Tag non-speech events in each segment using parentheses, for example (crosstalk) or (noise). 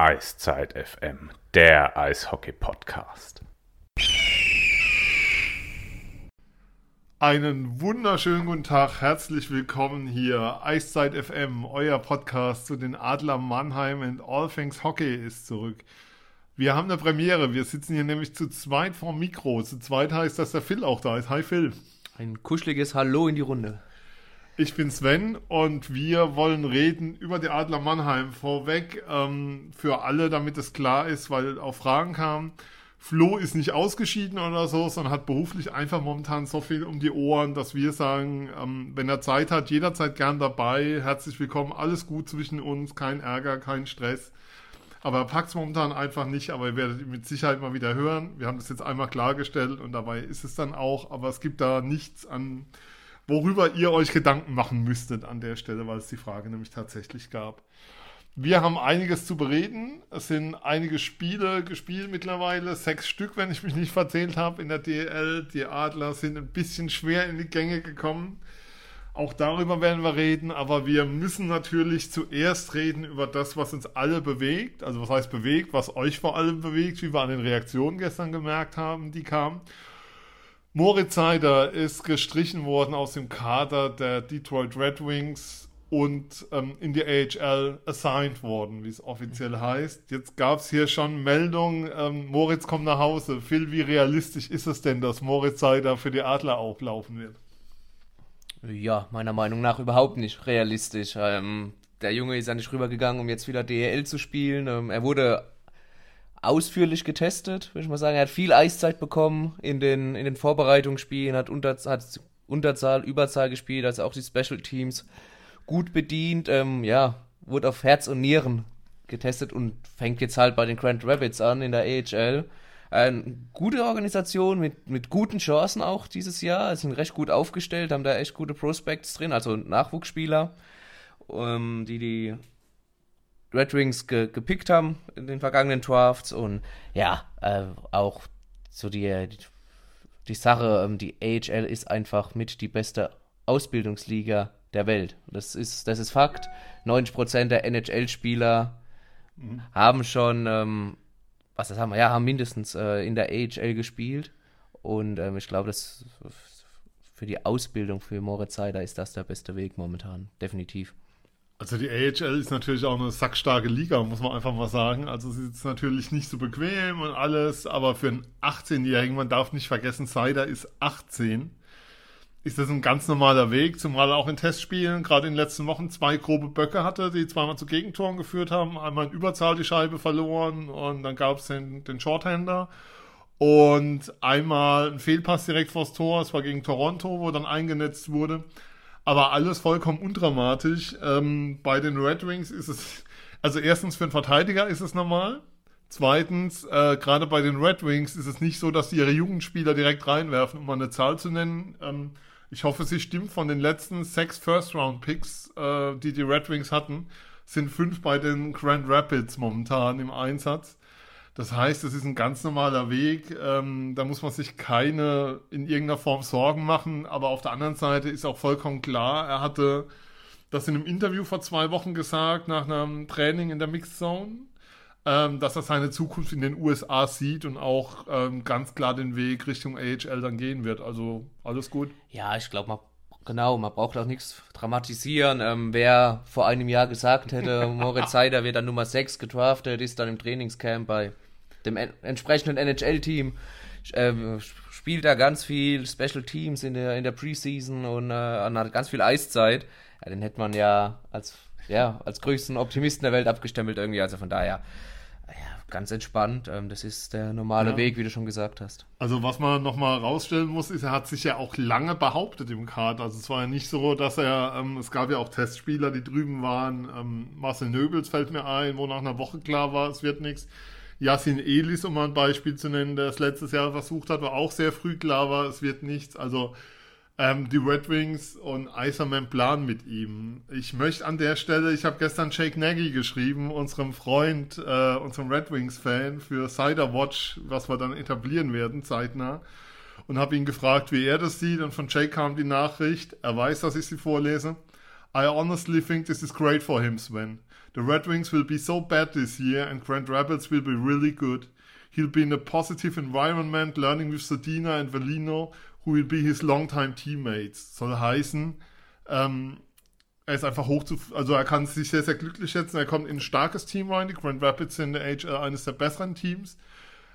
Eiszeit FM, der Eishockey-Podcast. Einen wunderschönen guten Tag, herzlich willkommen hier. Eiszeit FM, euer Podcast zu den Adler Mannheim und All Things Hockey ist zurück. Wir haben eine Premiere, wir sitzen hier nämlich zu zweit vorm Mikro. Zu zweit heißt, dass der Phil auch da ist. Hi Phil. Ein kuscheliges Hallo in die Runde. Ich bin Sven und wir wollen reden über die Adler Mannheim. Vorweg ähm, für alle, damit es klar ist, weil auch Fragen kamen. Flo ist nicht ausgeschieden oder so, sondern hat beruflich einfach momentan so viel um die Ohren, dass wir sagen, ähm, wenn er Zeit hat, jederzeit gern dabei. Herzlich willkommen, alles gut zwischen uns, kein Ärger, kein Stress. Aber er packt es momentan einfach nicht, aber ihr werdet ihn mit Sicherheit mal wieder hören. Wir haben das jetzt einmal klargestellt und dabei ist es dann auch, aber es gibt da nichts an worüber ihr euch Gedanken machen müsstet an der Stelle, weil es die Frage nämlich tatsächlich gab. Wir haben einiges zu bereden. Es sind einige Spiele gespielt mittlerweile, sechs Stück, wenn ich mich nicht verzählt habe in der DL. Die Adler sind ein bisschen schwer in die Gänge gekommen. Auch darüber werden wir reden, aber wir müssen natürlich zuerst reden über das, was uns alle bewegt. Also was heißt bewegt, was euch vor allem bewegt, wie wir an den Reaktionen gestern gemerkt haben, die kamen. Moritz Seider ist gestrichen worden aus dem Kader der Detroit Red Wings und ähm, in die AHL assigned worden, wie es offiziell heißt. Jetzt gab es hier schon Meldungen, ähm, Moritz kommt nach Hause. Phil, wie realistisch ist es denn, dass Moritz Seider für die Adler auflaufen wird? Ja, meiner Meinung nach überhaupt nicht realistisch. Ähm, der Junge ist ja nicht rübergegangen, um jetzt wieder DEL zu spielen. Ähm, er wurde ausführlich getestet, würde ich mal sagen. Er hat viel Eiszeit bekommen in den, in den Vorbereitungsspielen, hat, unter, hat Unterzahl, Überzahl gespielt, also auch die Special Teams gut bedient. Ähm, ja, wurde auf Herz und Nieren getestet und fängt jetzt halt bei den Grand Rapids an in der AHL. Eine gute Organisation mit, mit guten Chancen auch dieses Jahr. Sind recht gut aufgestellt, haben da echt gute Prospects drin, also Nachwuchsspieler, ähm, die die Red Wings ge gepickt haben in den vergangenen Drafts und ja, äh, auch so die, die, die Sache, ähm, die AHL ist einfach mit die beste Ausbildungsliga der Welt. Das ist, das ist Fakt. 90% der NHL-Spieler mhm. haben schon, ähm, was das haben wir, ja, haben mindestens äh, in der AHL gespielt. Und ähm, ich glaube, das für die Ausbildung für Moritz Seider ist das der beste Weg momentan. Definitiv. Also die AHL ist natürlich auch eine sackstarke Liga, muss man einfach mal sagen. Also sie ist natürlich nicht so bequem und alles, aber für einen 18-Jährigen, man darf nicht vergessen, Seider ist 18, ist das ein ganz normaler Weg, zumal er auch in Testspielen gerade in den letzten Wochen zwei grobe Böcke hatte, die zweimal zu Gegentoren geführt haben, einmal in Überzahl die Scheibe verloren und dann gab es den, den Shorthander und einmal ein Fehlpass direkt vors Tor, es war gegen Toronto, wo dann eingenetzt wurde. Aber alles vollkommen undramatisch. Ähm, bei den Red Wings ist es, also erstens für einen Verteidiger ist es normal. Zweitens, äh, gerade bei den Red Wings ist es nicht so, dass sie ihre Jugendspieler direkt reinwerfen, um mal eine Zahl zu nennen. Ähm, ich hoffe, sie stimmt. Von den letzten sechs First-Round-Picks, äh, die die Red Wings hatten, sind fünf bei den Grand Rapids momentan im Einsatz. Das heißt, es ist ein ganz normaler Weg. Ähm, da muss man sich keine in irgendeiner Form Sorgen machen. Aber auf der anderen Seite ist auch vollkommen klar, er hatte das in einem Interview vor zwei Wochen gesagt, nach einem Training in der Mixed Zone, ähm, dass er seine Zukunft in den USA sieht und auch ähm, ganz klar den Weg Richtung AHL dann gehen wird. Also alles gut. Ja, ich glaube, man Genau, man braucht auch nichts dramatisieren. Ähm, wer vor einem Jahr gesagt hätte, (laughs) Moritz Seider wird dann Nummer 6 gedraftet, ist dann im Trainingscamp bei dem entsprechenden NHL-Team. Äh, spielt da ganz viel Special Teams in der, in der Preseason und äh, hat ganz viel Eiszeit. Ja, den hätte man ja als, ja als größten Optimisten der Welt abgestempelt irgendwie. Also von daher ja, ganz entspannt. Ähm, das ist der normale ja. Weg, wie du schon gesagt hast. Also was man nochmal rausstellen muss, ist, er hat sich ja auch lange behauptet im Kader. Also es war ja nicht so, dass er, ähm, es gab ja auch Testspieler, die drüben waren. Ähm, Marcel Nöbels fällt mir ein, wo nach einer Woche klar war, es wird nichts. Yasin Elis, um mal ein Beispiel zu nennen, der es letztes Jahr versucht hat, war auch sehr früh klar war, es wird nichts. Also ähm, die Red Wings und Iserman planen mit ihm. Ich möchte an der Stelle, ich habe gestern Jake Nagy geschrieben, unserem Freund, äh, unserem Red Wings-Fan für Cider Watch, was wir dann etablieren werden, zeitnah. Und habe ihn gefragt, wie er das sieht. Und von Jake kam die Nachricht, er weiß, dass ich sie vorlese. I honestly think this is great for him, Sven. The Red Wings will be so bad this year and Grand Rapids will be really good. He'll be in a positive environment, learning with Sedina and Velino, who will be his longtime teammates. Soll heißen, ähm, er ist einfach hoch zu, also er kann sich sehr, sehr glücklich schätzen. Er kommt in ein starkes Team rein. Die Grand Rapids sind in der HL eines der besseren Teams.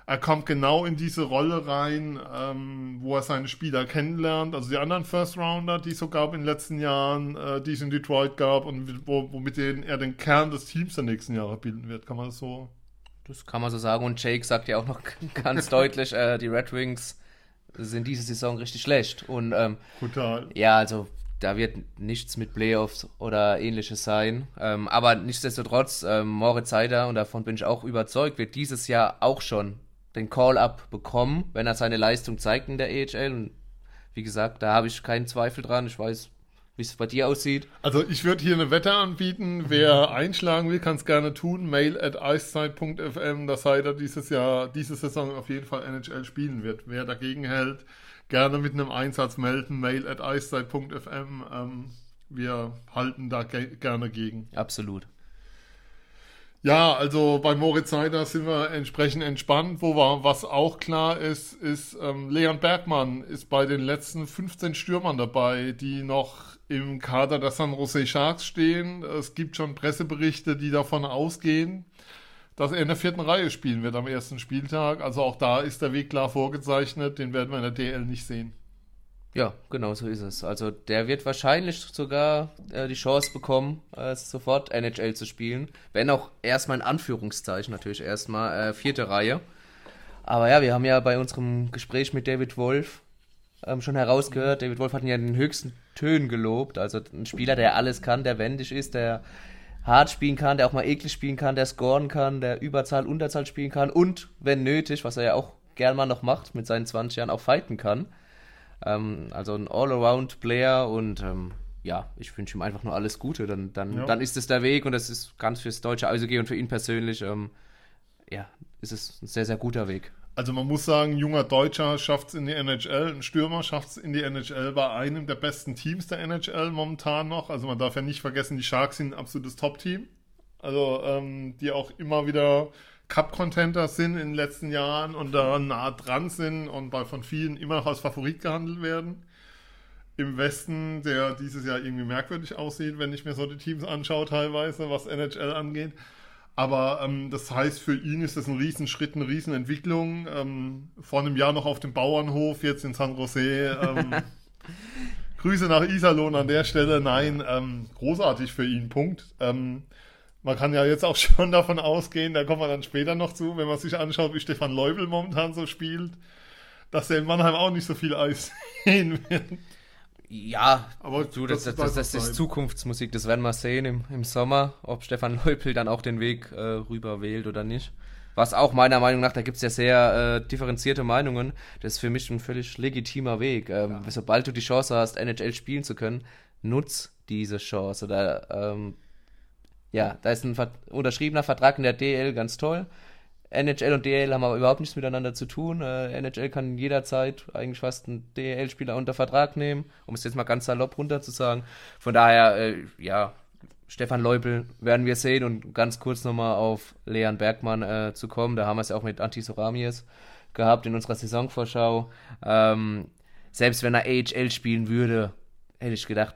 Er kommt genau in diese Rolle rein, ähm, wo er seine Spieler kennenlernt. Also die anderen First Rounder, die es so gab in den letzten Jahren, äh, die es in Detroit gab und wo, womit er den Kern des Teams der nächsten Jahre bilden wird. Kann man das so? Das kann man so sagen. Und Jake sagt ja auch noch (laughs) ganz deutlich, äh, die Red Wings sind diese Saison richtig schlecht. Und ähm, Total. ja, also da wird nichts mit Playoffs oder ähnliches sein. Ähm, aber nichtsdestotrotz, ähm, Moritz Seider, und davon bin ich auch überzeugt, wird dieses Jahr auch schon den Call-Up bekommen, wenn er seine Leistung zeigt in der EHL. Und wie gesagt, da habe ich keinen Zweifel dran. Ich weiß, wie es bei dir aussieht. Also ich würde hier eine Wette anbieten. Wer einschlagen will, kann es gerne tun. Mail at icezeit.fm, dass Seider dieses Jahr, diese Saison auf jeden Fall NHL spielen wird. Wer dagegen hält, gerne mit einem Einsatz melden. Mail at icezeit.fm. Ähm, wir halten da ge gerne gegen. Absolut. Ja, also bei Moritz Seider sind wir entsprechend entspannt. Wo wir, was auch klar ist, ist, ähm, Leon Bergmann ist bei den letzten 15 Stürmern dabei, die noch im Kader der San Jose Sharks stehen. Es gibt schon Presseberichte, die davon ausgehen, dass er in der vierten Reihe spielen wird am ersten Spieltag. Also auch da ist der Weg klar vorgezeichnet. Den werden wir in der DL nicht sehen. Ja, genau so ist es. Also der wird wahrscheinlich sogar äh, die Chance bekommen, äh, sofort NHL zu spielen. Wenn auch erstmal in Anführungszeichen natürlich erstmal äh, vierte Reihe. Aber ja, wir haben ja bei unserem Gespräch mit David Wolf ähm, schon herausgehört, David Wolf hat ihn ja in den höchsten Tönen gelobt. Also ein Spieler, der alles kann, der wendig ist, der hart spielen kann, der auch mal eklig spielen kann, der scoren kann, der Überzahl, Unterzahl spielen kann und, wenn nötig, was er ja auch gern mal noch macht, mit seinen 20 Jahren auch fighten kann. Ähm, also ein All-Around-Player und ähm, ja, ich wünsche ihm einfach nur alles Gute. Dann, dann, Ja. dann ist es der Weg und das ist ganz fürs deutsche Eishockey und für ihn persönlich, ähm, ja, ist es ein sehr, sehr guter Weg. Also man muss sagen, ein junger Deutscher schafft es in die NHL, ein Stürmer schafft es in die NHL bei einem der besten Teams der NHL momentan noch. Also man darf ja nicht vergessen, die Sharks sind ein absolutes Top-Team. Also ähm, die auch immer wieder Cup-Contender sind in den letzten Jahren und da nah dran sind und bei von vielen immer noch als Favorit gehandelt werden. Im Westen, der dieses Jahr irgendwie merkwürdig aussieht, wenn ich mir so die Teams anschaue teilweise, was NHL angeht. Aber ähm, das heißt, für ihn ist das ein Riesenschritt, eine Riesenentwicklung. Ähm, vor einem Jahr noch auf dem Bauernhof, jetzt in San Jose. Ähm, (laughs) Grüße nach Iserlohn an der Stelle. Nein, ähm, großartig für ihn, Punkt. Man kann ja jetzt auch (laughs) schon davon ausgehen, da kommen wir dann später noch zu, wenn man sich anschaut, wie Stefan Leubel momentan so spielt, dass er in Mannheim auch nicht so viel Eis (laughs) sehen wird. Ja, Aber du, das, das, das das, das ist. Zukunftsmusik, das werden wir sehen im, im Sommer, ob Stefan Leupel dann auch den Weg äh, rüber wählt oder nicht. Was auch meiner Meinung nach, da gibt es ja sehr äh, differenzierte Meinungen, das ist für mich ein völlig legitimer Weg. Ähm, Sobald du die Chance hast, NHL spielen zu können, nutz diese Chance. Da, ähm, ja, da ist ein unterschriebener Vertrag in der DL ganz toll. NHL und DL haben aber überhaupt nichts miteinander zu tun. Äh, NHL kann jederzeit eigentlich fast einen DL-Spieler unter Vertrag nehmen, um es jetzt mal ganz salopp runter zu sagen. Von daher, äh, ja, Stefan Leupel werden wir sehen und ganz kurz nochmal auf Leon Bergmann äh, zu kommen. Da haben wir es ja auch mit Antisoramies gehabt in unserer Saisonvorschau. Ähm, selbst wenn er AHL spielen würde, hätte ich gedacht,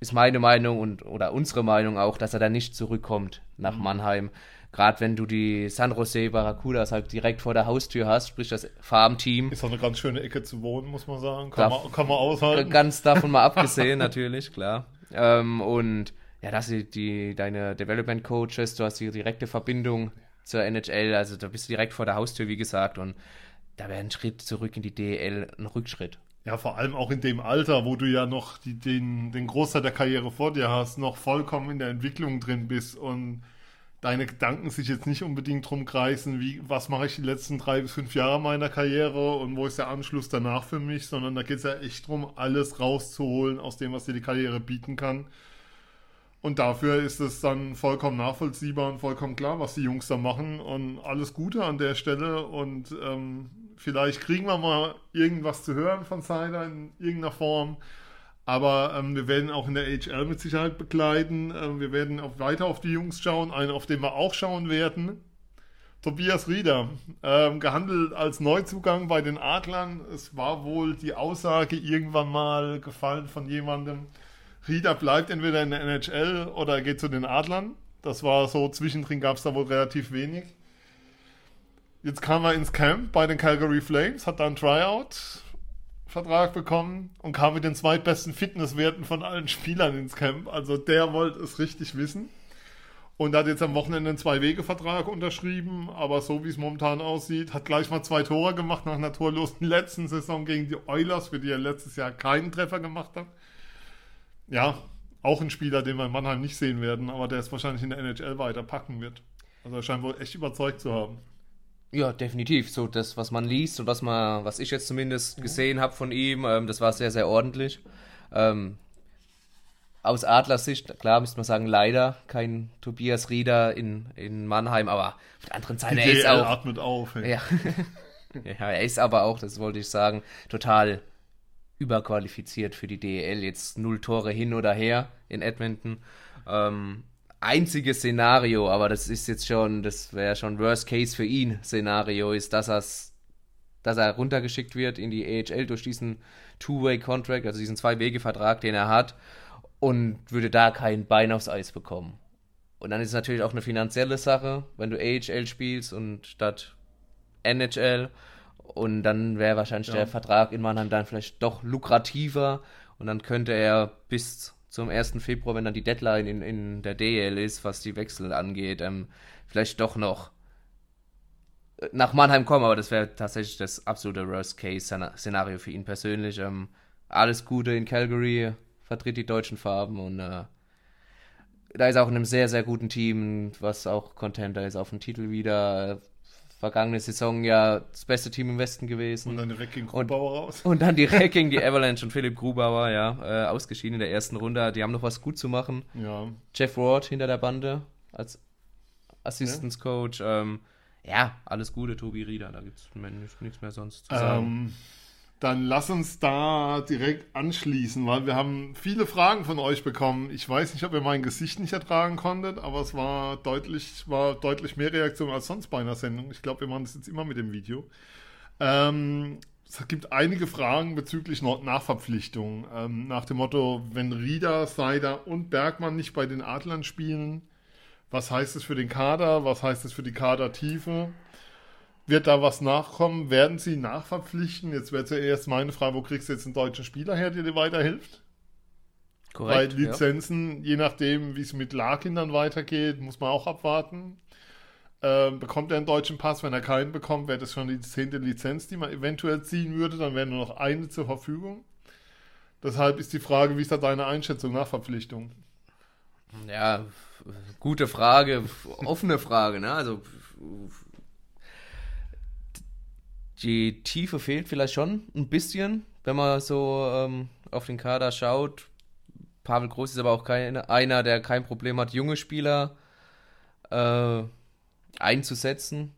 ist meine Meinung und oder unsere Meinung auch, dass er da nicht zurückkommt nach Mannheim. Gerade wenn du die San Jose Barracudas halt direkt vor der Haustür hast, sprich das Farmteam. Ist auch eine ganz schöne Ecke zu wohnen, muss man sagen. Kann, Darf- man, kann man aushalten. Ganz davon mal abgesehen, (laughs) natürlich, klar. Ähm, und ja, dass die, die deine Development Coaches, du hast die direkte Verbindung zur NHL, also da bist du direkt vor der Haustür, wie gesagt, und da wäre ein Schritt zurück in die DL ein Rückschritt. Ja, vor allem auch in dem Alter, wo du ja noch die, den, den Großteil der Karriere vor dir hast, noch vollkommen in der Entwicklung drin bist und deine Gedanken sich jetzt nicht unbedingt drum kreisen, wie, was mache ich die letzten drei bis fünf Jahre meiner Karriere und wo ist der Anschluss danach für mich, sondern da geht es ja echt drum, alles rauszuholen aus dem, was dir die Karriere bieten kann. Und dafür ist es dann vollkommen nachvollziehbar und vollkommen klar, was die Jungs da machen. Und alles Gute an der Stelle. Und ähm, vielleicht kriegen wir mal irgendwas zu hören von Sider in irgendeiner Form. Aber ähm, wir werden auch in der HL mit Sicherheit begleiten. Ähm, wir werden auch weiter auf die Jungs schauen. Einen, auf den wir auch schauen werden. Tobias Rieder, ähm, gehandelt als Neuzugang bei den Adlern. Es war wohl die Aussage irgendwann mal gefallen von jemandem, Rieder bleibt entweder in der NHL oder geht zu den Adlern. Das war so, zwischendrin gab es da wohl relativ wenig. Jetzt kam er ins Camp bei den Calgary Flames, hat da einen Tryout-Vertrag bekommen und kam mit den zweitbesten Fitnesswerten von allen (laughs) Spielern ins Camp. Also der wollte es richtig wissen. Und hat jetzt am Wochenende einen Zwei-Wege-Vertrag unterschrieben, aber so wie es momentan aussieht, hat gleich mal zwei Tore gemacht nach einer torlosen (laughs) letzten Saison gegen die Oilers, für die er letztes Jahr keinen Treffer gemacht hat. Ja, auch ein Spieler, den wir in Mannheim nicht sehen werden, aber der es wahrscheinlich in der NHL weiter packen wird. Also er scheint wohl echt überzeugt zu haben. Ja, definitiv. So das, was man liest und was man, was ich jetzt zumindest gesehen habe von ihm, ähm, das war sehr, sehr ordentlich. Ähm, aus Adlers Sicht, klar müsste man sagen, leider kein Tobias Rieder in, in Mannheim, aber auf der anderen Seite, er ist DL auch. atmet auf. ey. Ja. (laughs) ja, er ist aber auch, das wollte ich sagen, total überqualifiziert für die DEL. Jetzt null Tore hin oder her in Edmonton. Ähm, einziges Szenario, aber das ist jetzt schon, das wäre schon Worst Case für ihn Szenario, ist, dass er's, dass er runtergeschickt wird in die AHL durch diesen Two-Way-Contract, also diesen Zwei-Wege-Vertrag, den er hat, und würde da kein Bein aufs Eis bekommen. Und dann ist es natürlich auch eine finanzielle Sache, wenn du AHL spielst und statt NHL. Und dann wäre wahrscheinlich Ja. der Vertrag in Mannheim dann vielleicht doch lukrativer. Und dann könnte er bis zum 1. Februar, wenn dann die Deadline in, in der DL ist, was die Wechsel angeht, ähm, vielleicht doch noch äh, nach Mannheim kommen. Aber das wäre tatsächlich das absolute Worst-Case-Szenario für ihn persönlich. Ähm, alles Gute in Calgary, vertritt die deutschen Farben und äh, da ist auch in einem sehr, sehr guten Team, was auch Contender ist auf dem Titel wieder. Vergangene Saison ja das beste Team im Westen gewesen. Und dann direkt gegen Grubauer raus. Und dann direkt gegen die (laughs) Avalanche und Philipp Grubauer, ja, äh, ausgeschieden in der ersten Runde. Die haben noch was gut zu machen. Ja. Jeff Ward hinter der Bande als Assistance Coach. Ähm, ja, alles Gute, Tobi Rieder. Da gibt es nichts mehr sonst zu sagen. Ähm, dann lass uns da direkt anschließen, weil wir haben viele Fragen von euch bekommen. Ich weiß nicht, ob ihr mein Gesicht nicht ertragen konntet, aber es war deutlich, war deutlich mehr Reaktion als sonst bei einer Sendung. Ich glaube, wir machen das jetzt immer mit dem Video. Ähm, es gibt einige Fragen bezüglich Nachverpflichtung. Ähm, nach dem Motto, wenn Rieder, Seider und Bergmann nicht bei den Adlern spielen, was heißt es für den Kader? Was heißt es für die Kadertiefe? Wird da was nachkommen? Werden sie nachverpflichten? Jetzt wäre zuerst meine Frage, wo kriegst du jetzt einen deutschen Spieler her, der dir weiterhilft? Korrekt. Weil Lizenzen, je nachdem, wie es mit Larkin dann weitergeht, muss man auch abwarten. Ähm, bekommt er einen deutschen Pass? Wenn er keinen bekommt, wäre das schon die zehnte Lizenz, die man eventuell ziehen würde. Dann wäre nur noch eine zur Verfügung. Deshalb ist die Frage, wie ist da deine Einschätzung nach Verpflichtung? Ja, gute Frage, offene Frage, ne? Also die Tiefe fehlt vielleicht schon ein bisschen, wenn man so ähm, auf den Kader schaut. Pavel Groß ist aber auch kein, einer, der kein Problem hat, junge Spieler äh, einzusetzen.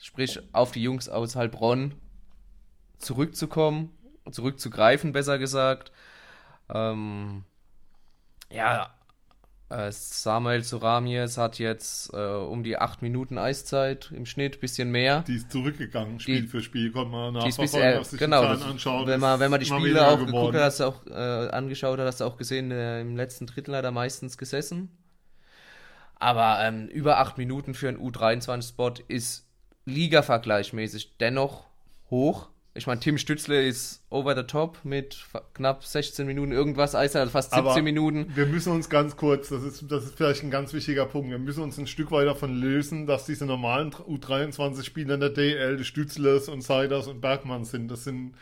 Sprich, auf die Jungs aus Heilbronn zurückzukommen, zurückzugreifen, besser gesagt. Ähm, ja, äh, Samuel Soramies hat jetzt äh, um die acht Minuten Eiszeit im Schnitt, bisschen mehr. Die ist zurückgegangen, Spiel Die- für Spiel, konnte man nachverfolgen, bisher, was sich genau, die Zahlen das, anschaut. wenn man, wenn man die Spiele auch geguckt geworden. hat, hast du auch äh, angeschaut hat, hast du auch gesehen, äh, im letzten Drittel hat er meistens gesessen. Aber ähm, über acht Minuten für einen U23-Spot ist Liga-vergleichmäßig dennoch hoch. Ich meine, Tim Stützle ist over the top mit knapp 16 Minuten irgendwas, also fast 17 Aber Minuten. Wir müssen uns ganz kurz, das ist, das ist vielleicht ein ganz wichtiger Punkt, wir müssen uns ein Stück weit davon lösen, dass diese normalen U23-Spieler in der DL Stützles und Seiders und Bergmann sind. Das sind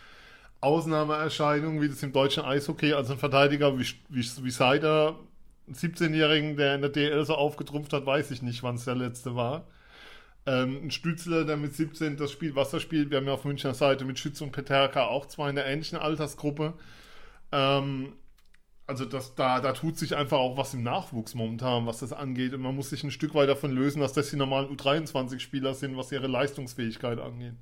Ausnahmeerscheinungen, wie das im deutschen Eishockey, also ein Verteidiger wie, wie, wie Seider, einen 17-Jährigen, der in der DL so aufgetrumpft hat, weiß ich nicht, wann es der letzte war. Ähm, ein Stützler, der mit 17 das Spiel Wasser spielt. Wir haben ja auf Münchner Seite mit Schütz und Peterka auch zwei in der ähnlichen Altersgruppe. Ähm, also das, da, da tut sich einfach auch was im Nachwuchs momentan, was das angeht. Und man muss sich ein Stück weit davon lösen, dass das die normalen U23-Spieler sind, was ihre Leistungsfähigkeit angeht.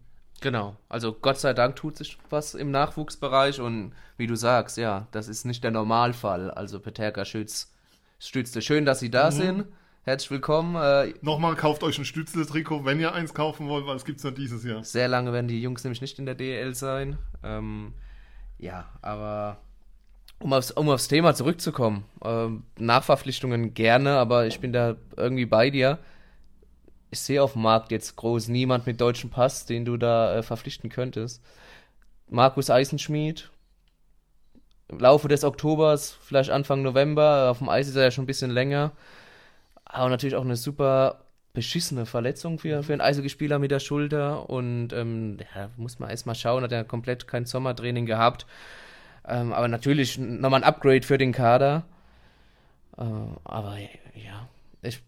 Genau, also Gott sei Dank tut sich was im Nachwuchsbereich und wie du sagst, ja, das ist nicht der Normalfall. Also Peterka Schütz, Stützle, schön, dass Sie da mhm. sind. Herzlich willkommen. Äh, Nochmal, kauft euch ein Stützle-Trikot, wenn ihr eins kaufen wollt, weil es gibt es nur dieses Jahr. Sehr lange werden die Jungs nämlich nicht in der DL sein. Ähm, ja, aber um aufs, um aufs Thema zurückzukommen, ähm, Nachverpflichtungen gerne, aber ich bin da irgendwie bei dir ich sehe auf dem Markt jetzt groß niemand mit deutschem Pass, den du da äh, verpflichten könntest. Markus Eisenschmied, im Laufe des Oktobers, vielleicht Anfang November, auf dem Eis ist er ja schon ein bisschen länger. Aber natürlich auch eine super beschissene Verletzung für, für einen Eishockeyspieler mit der Schulter. Und ähm, ja, muss man erstmal schauen, hat er komplett kein Sommertraining gehabt. Ähm, aber natürlich nochmal ein Upgrade für den Kader. Äh, aber ja, ich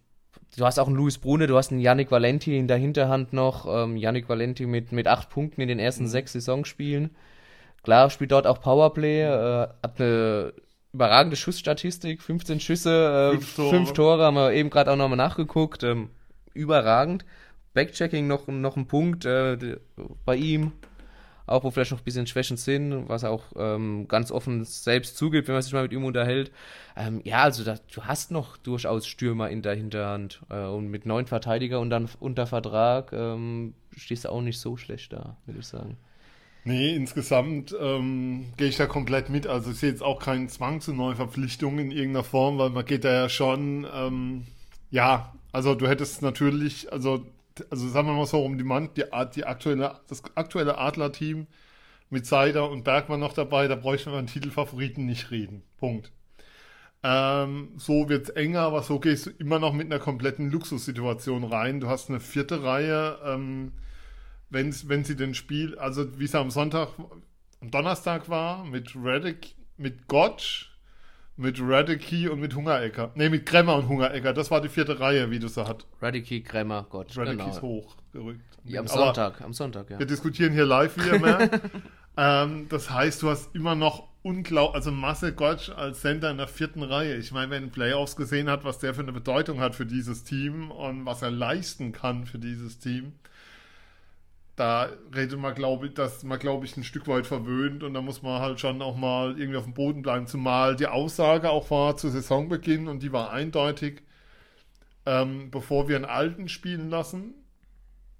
Du hast auch einen Luis Brune, du hast einen Yannick Valenti in der Hinterhand noch. Ähm, Yannick Valenti mit, mit acht Punkten in den ersten mhm. sechs Saisonspielen. Klar, spielt dort auch Powerplay, äh, hat eine überragende Schussstatistik, 15 Schüsse, äh, fünf, Tore. fünf, Tore. haben wir eben gerade auch nochmal nachgeguckt. Ähm, überragend. Backchecking noch, noch ein Punkt äh, bei ihm auch wo vielleicht noch ein bisschen Schwächen sind, was er auch ähm, ganz offen selbst zugibt, wenn man sich mal mit ihm unterhält. Ähm, ja, also da, du hast noch durchaus Stürmer in der Hinterhand äh, und mit neun Verteidiger und dann unter Vertrag ähm, stehst du auch nicht so schlecht da, würde ich sagen. Nee, insgesamt ähm, gehe ich da komplett mit. Also ich sehe jetzt auch keinen Zwang zu neuen Verpflichtungen in irgendeiner Form, weil man geht da ja schon, ähm, ja, also du hättest natürlich, also also sagen wir mal so, um die Mann, die, die aktuelle, das aktuelle Adler-Team mit Seider und Bergmann noch dabei, da bräuchten wir einen Titelfavoriten nicht reden. Punkt. Ähm, so es enger, aber so gehst du immer noch mit einer kompletten Luxussituation rein. Du hast eine vierte Reihe, ähm, wenn, wenn sie den Spiel, also wie es am Sonntag, am Donnerstag war, mit Reddick, mit Gotch, mit Radicki und mit Hungerecker. Ne, mit Kremmer und Hungerecker. Das war die vierte Reihe, wie du so hat. Radicki, Kremmer, Gott. Radicki genau. ist hochgerückt. Ja, am Sonntag, am Sonntag, ja. Wir diskutieren hier live wieder mehr. (laughs) ähm, das heißt, du hast immer noch unglaublich, also Masse Gottsch als Center in der vierten Reihe. Ich meine, wenn ein Playoffs gesehen hat, was der für eine Bedeutung hat für dieses Team und was er leisten kann für dieses Team, da redet man, glaube ich, dass man, glaube ich, ein Stück weit verwöhnt und da muss man halt schon auch mal irgendwie auf dem Boden bleiben. Zumal die Aussage auch war zu Saisonbeginn und die war eindeutig, ähm, bevor wir einen Alten spielen lassen,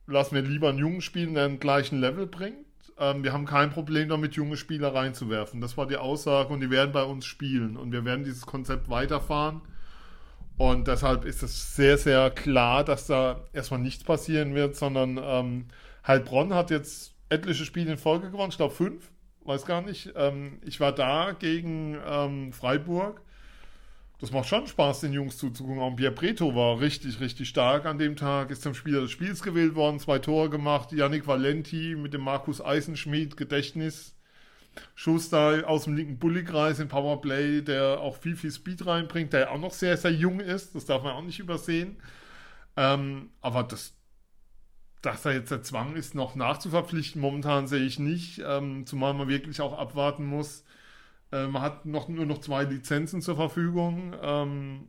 lassen wir lieber einen Jungen spielen, der einen gleichen Level bringt. Ähm, wir haben kein Problem damit, junge Spieler reinzuwerfen. Das war die Aussage und die werden bei uns spielen und wir werden dieses Konzept weiterfahren. Und deshalb ist es sehr, sehr klar, dass da erstmal nichts passieren wird, sondern ähm, Heilbronn hat jetzt etliche Spiele in Folge gewonnen, ich glaube fünf, weiß gar nicht. Ähm, ich war da gegen ähm, Freiburg. Das macht schon Spaß, den Jungs zuzugucken. Auch Pierre Preto war richtig, richtig stark an dem Tag. Ist zum Spieler des Spiels gewählt worden, zwei Tore gemacht. Yannick Valenti mit dem Markus Eisenschmied, Gedächtnis. Schuster aus dem linken Bullykreis im Powerplay, der auch viel, viel Speed reinbringt, der auch noch sehr, sehr jung ist. Das darf man auch nicht übersehen. Ähm, aber das, dass da jetzt der Zwang ist, noch nachzuverpflichten, momentan sehe ich nicht, ähm, zumal man wirklich auch abwarten muss. Äh, man hat noch, nur noch zwei Lizenzen zur Verfügung. Ähm,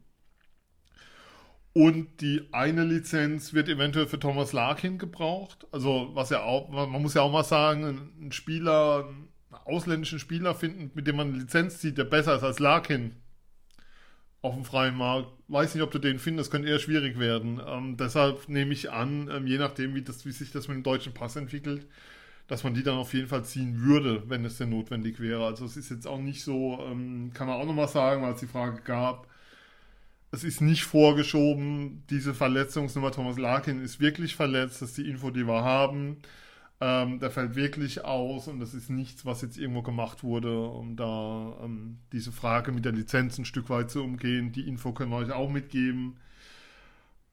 und die eine Lizenz wird eventuell für Thomas Larkin gebraucht. Also, was ja auch, man muss ja auch mal sagen, ein Spieler, einen ausländischen Spieler finden, mit dem man eine Lizenz zieht, der besser ist als Larkin auf dem freien Markt. Weiß nicht, ob du den findest, könnte eher schwierig werden. Ähm, deshalb nehme ich an, ähm, je nachdem, wie, das, wie sich das mit dem deutschen Pass entwickelt, dass man die dann auf jeden Fall ziehen würde, wenn es denn notwendig wäre. Also es ist jetzt auch nicht so, ähm, kann man auch nochmal sagen, weil es die Frage gab, es ist nicht vorgeschoben, diese Verletzungsnummer Thomas Larkin ist wirklich verletzt, das ist die Info, die wir haben. Ähm, der fällt wirklich aus und das ist nichts, was jetzt irgendwo gemacht wurde, um da ähm, diese Frage mit der Lizenz ein Stück weit zu umgehen. Die Info können wir euch auch mitgeben.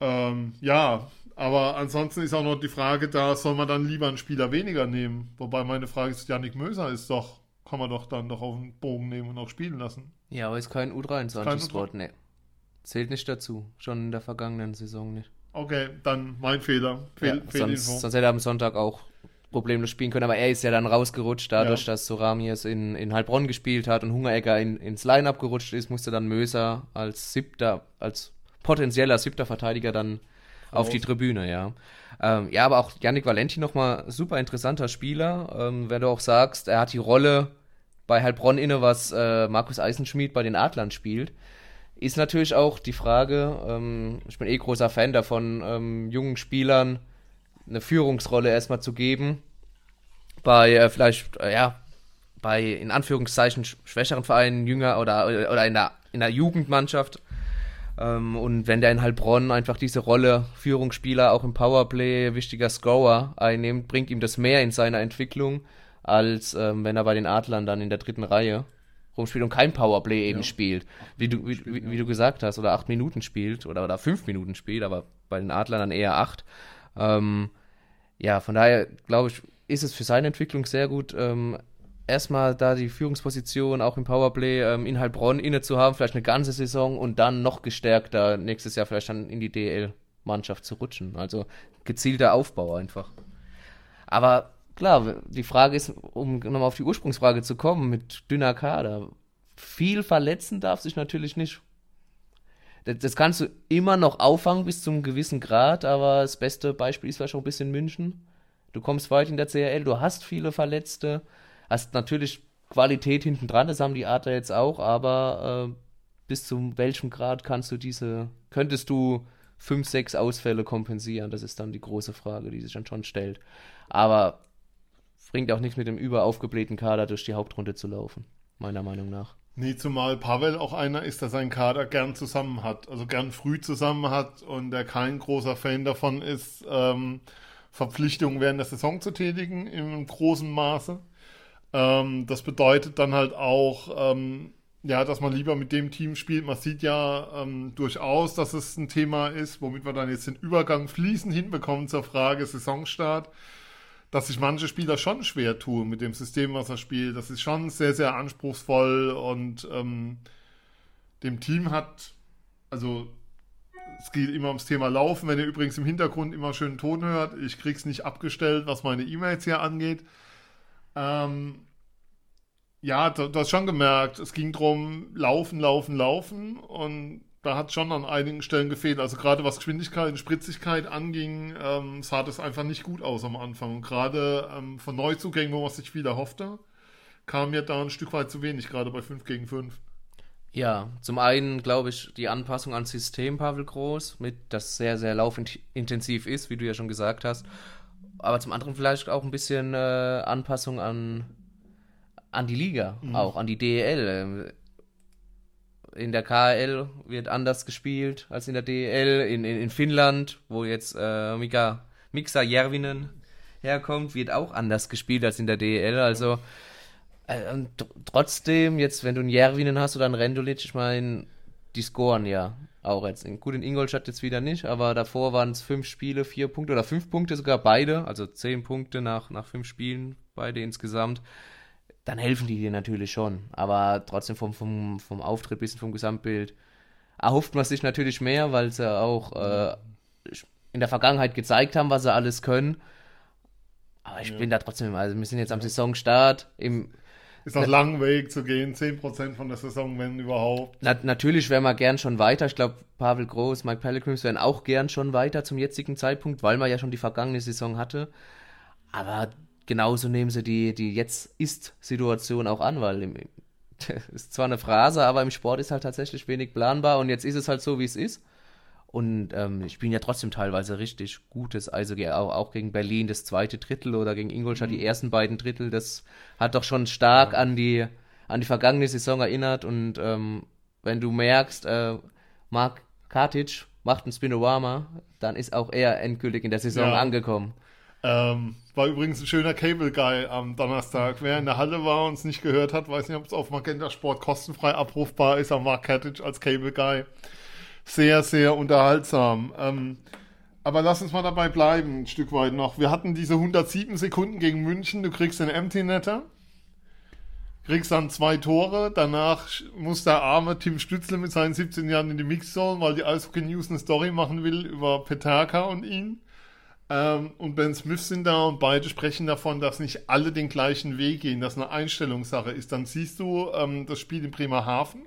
Ähm, ja, aber ansonsten ist auch noch die Frage da, soll man dann lieber einen Spieler weniger nehmen? Wobei meine Frage ist, Janik Möser ist doch, kann man doch dann doch auf den Bogen nehmen und auch spielen lassen. Ja, aber ist kein U23-Sport, ne. Zählt nicht dazu. Schon in der vergangenen Saison nicht. Okay, dann mein Fehler. Fehl, ja, sonst, sonst hätte er am Sonntag auch problemlos spielen können, aber er ist ja dann rausgerutscht, dadurch, ja. dass Soramies in, in Heilbronn gespielt hat und Hungeregger in, ins Line-Up gerutscht ist, musste dann Möser als siebter, als potenzieller siebter Verteidiger dann Auf die Tribüne, ja. Ähm, ja, aber auch Yannick Valenti nochmal super interessanter Spieler. Ähm, wenn du auch sagst, er hat die Rolle bei Heilbronn inne, was äh, Markus Eisenschmidt bei den Adlern spielt. Ist natürlich auch die Frage, ähm, ich bin eh großer Fan davon, ähm, jungen Spielern eine Führungsrolle erstmal zu geben. Bei äh, vielleicht, äh, ja, bei in Anführungszeichen schwächeren Vereinen, jünger oder, oder in, der, in der Jugendmannschaft. Ähm, und wenn der in Heilbronn einfach diese Rolle Führungsspieler auch im Powerplay, wichtiger Scorer einnimmt, bringt ihm das mehr in seiner Entwicklung, als ähm, wenn er bei den Adlern dann in der dritten Reihe rumspielt und kein Powerplay eben ja. spielt, wie du, wie, wie, wie, du gesagt hast, oder acht Minuten spielt oder, oder fünf Minuten spielt, aber bei den Adlern dann eher acht. Ähm, ja, von daher glaube ich, ist es für seine Entwicklung sehr gut, ähm, erstmal da die Führungsposition auch im Powerplay ähm, in Heilbronn inne zu haben, vielleicht eine ganze Saison und dann noch gestärkter nächstes Jahr vielleicht dann in die DL-Mannschaft zu rutschen. Also gezielter Aufbau einfach. Aber klar, die Frage ist, um nochmal auf die Ursprungsfrage zu kommen, mit dünner Kader. Viel verletzen darf sich natürlich nicht. Das, das kannst du immer noch auffangen bis zu einem gewissen Grad, aber das beste Beispiel ist vielleicht auch ein bisschen München. Du kommst weit in der CRL, du hast viele Verletzte, hast natürlich Qualität hinten dran, das haben die Adler jetzt auch, aber äh, bis zu welchem Grad kannst du diese, könntest du fünf, sechs Ausfälle kompensieren? Das ist dann die große Frage, die sich dann schon stellt. Aber bringt auch nichts mit dem überaufgeblähten Kader durch die Hauptrunde zu laufen, meiner Meinung nach. Nee, zumal Pavel auch einer ist, der seinen Kader gern zusammen hat, also gern früh zusammen hat und der kein großer Fan davon ist, ähm, Verpflichtungen während der Saison zu tätigen im großen Maße. Ähm, das bedeutet dann halt auch, ähm, ja, dass man lieber mit dem Team spielt. Man sieht ja ähm, durchaus, dass es ein Thema ist, womit wir dann jetzt den Übergang fließend hinbekommen zur Frage Saisonstart dass sich manche Spieler schon schwer tun mit dem System, was er spielt. Das ist schon sehr, sehr anspruchsvoll und ähm, dem Team hat, also es geht immer ums Thema Laufen. Wenn ihr übrigens im Hintergrund immer schönen Ton hört, ich krieg's nicht abgestellt, was meine E-Mails hier angeht. Ähm, ja, du, du, hast schon gemerkt, es ging darum, laufen, laufen, laufen und da hat schon an einigen Stellen gefehlt. Also gerade was Geschwindigkeit und Spritzigkeit anging, ähm, sah das einfach nicht gut aus am Anfang. Und gerade ähm, von Neuzugängen, wo man sich viel erhoffte, kam mir da ein Stück weit zu wenig, gerade bei 5 gegen 5. Ja, zum einen glaube ich die Anpassung ans System Pavel Groß, mit das sehr, sehr laufintensiv ist, wie du ja schon gesagt hast. Aber zum anderen vielleicht auch ein bisschen äh, Anpassung an, an die Liga, mhm. auch an die DEL in der KL wird anders gespielt als in der DEL. In, in, in Finnland, wo jetzt äh, Mika, Miksa Järvinen herkommt, wird auch anders gespielt als in der DEL. Also äh, trotzdem, jetzt wenn du einen Järvinen hast oder einen Rendulic, ich meine, die scoren ja auch jetzt. Gut, in Ingolstadt jetzt wieder nicht, aber davor waren es fünf Spiele, vier Punkte oder fünf Punkte sogar beide, also zehn Punkte nach, nach fünf Spielen, beide insgesamt dann helfen die dir natürlich schon. Aber trotzdem vom, vom, vom Auftritt bis vom Gesamtbild erhofft man sich natürlich mehr, weil sie auch äh, in der Vergangenheit gezeigt haben, was sie alles können. Aber ich ja. bin da trotzdem, also wir sind jetzt am Saisonstart. Im, ist noch lang Weg zu gehen, 10% von der Saison, wenn überhaupt. Na, natürlich wären wir gern schon weiter. Ich glaube, Pavel Groß, Mike Pellegrims wären auch gern schon weiter zum jetzigen Zeitpunkt, weil man ja schon die vergangene Saison hatte. Aber genauso nehmen sie die, die Jetzt-Ist-Situation auch an, weil (laughs) ist zwar eine Phrase, aber im Sport ist halt tatsächlich wenig planbar und jetzt ist es halt so, wie es ist. Und ähm, spielen ja trotzdem teilweise richtig gutes Eishockey, auch, auch gegen Berlin das zweite Drittel oder gegen Ingolstadt mhm. die ersten beiden Drittel. Das hat doch schon stark ja. an, die, an die vergangene Saison erinnert. Und ähm, wenn du merkst, äh, Mark Kartic macht einen Spinorama, dann ist auch er endgültig in der Saison ja. angekommen. Ähm, war übrigens ein schöner Cable Guy am Donnerstag. Wer in der Halle war und es nicht gehört hat, weiß nicht, ob es auf Magenta Sport kostenfrei abrufbar ist, am Mark Katic als Cable Guy. Sehr, sehr unterhaltsam. Ähm, aber lass uns mal dabei bleiben, ein Stück weit noch. Wir hatten diese 107 Sekunden gegen München. Du kriegst den Empty Netter. Kriegst dann zwei Tore. Danach muss der arme Tim Stützle mit seinen 17 Jahren in die Mixzone, weil die Eishockey News eine Story machen will über Peterka und ihn. Ähm, und Ben Smith sind da und beide sprechen davon, dass nicht alle den gleichen Weg gehen, dass eine Einstellungssache ist. Dann siehst du ähm, das Spiel in Bremerhaven.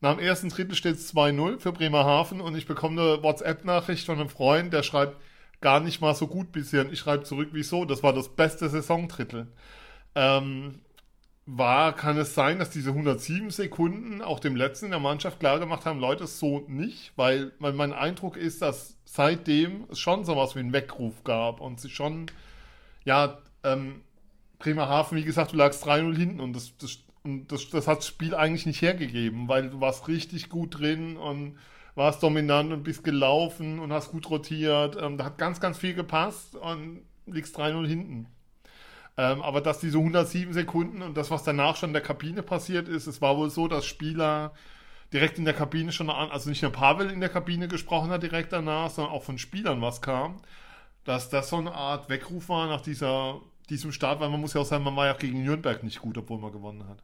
Nach dem ersten Drittel steht es 2-0 für Bremerhaven und ich bekomme eine WhatsApp-Nachricht von einem Freund, der schreibt, gar nicht mal so gut bisher. Und ich schreibe zurück, wieso? Das war das beste Saisondrittel. Ähm, war, kann es sein, dass diese 107 Sekunden auch dem Letzten in der Mannschaft klar gemacht haben, Leute, so nicht, weil, weil mein Eindruck ist, dass seitdem es schon sowas wie einen Weckruf gab und sie schon, ja, ähm, Bremerhaven, wie gesagt, du lagst 3-0 hinten und das, das und das, das hat das Spiel eigentlich nicht hergegeben, weil du warst richtig gut drin und warst dominant und bist gelaufen und hast gut rotiert. Ähm, da hat ganz, ganz viel gepasst und liegst 3-0 hinten. Ähm, aber dass diese 107 Sekunden und das, was danach schon in der Kabine passiert ist, es war wohl so, dass Spieler direkt in der Kabine schon, an, also nicht nur Pavel in der Kabine gesprochen hat direkt danach, sondern auch von Spielern was kam, dass das so eine Art Weckruf war nach dieser, diesem Start, weil man muss ja auch sagen, man war ja gegen Nürnberg nicht gut, obwohl man gewonnen hat.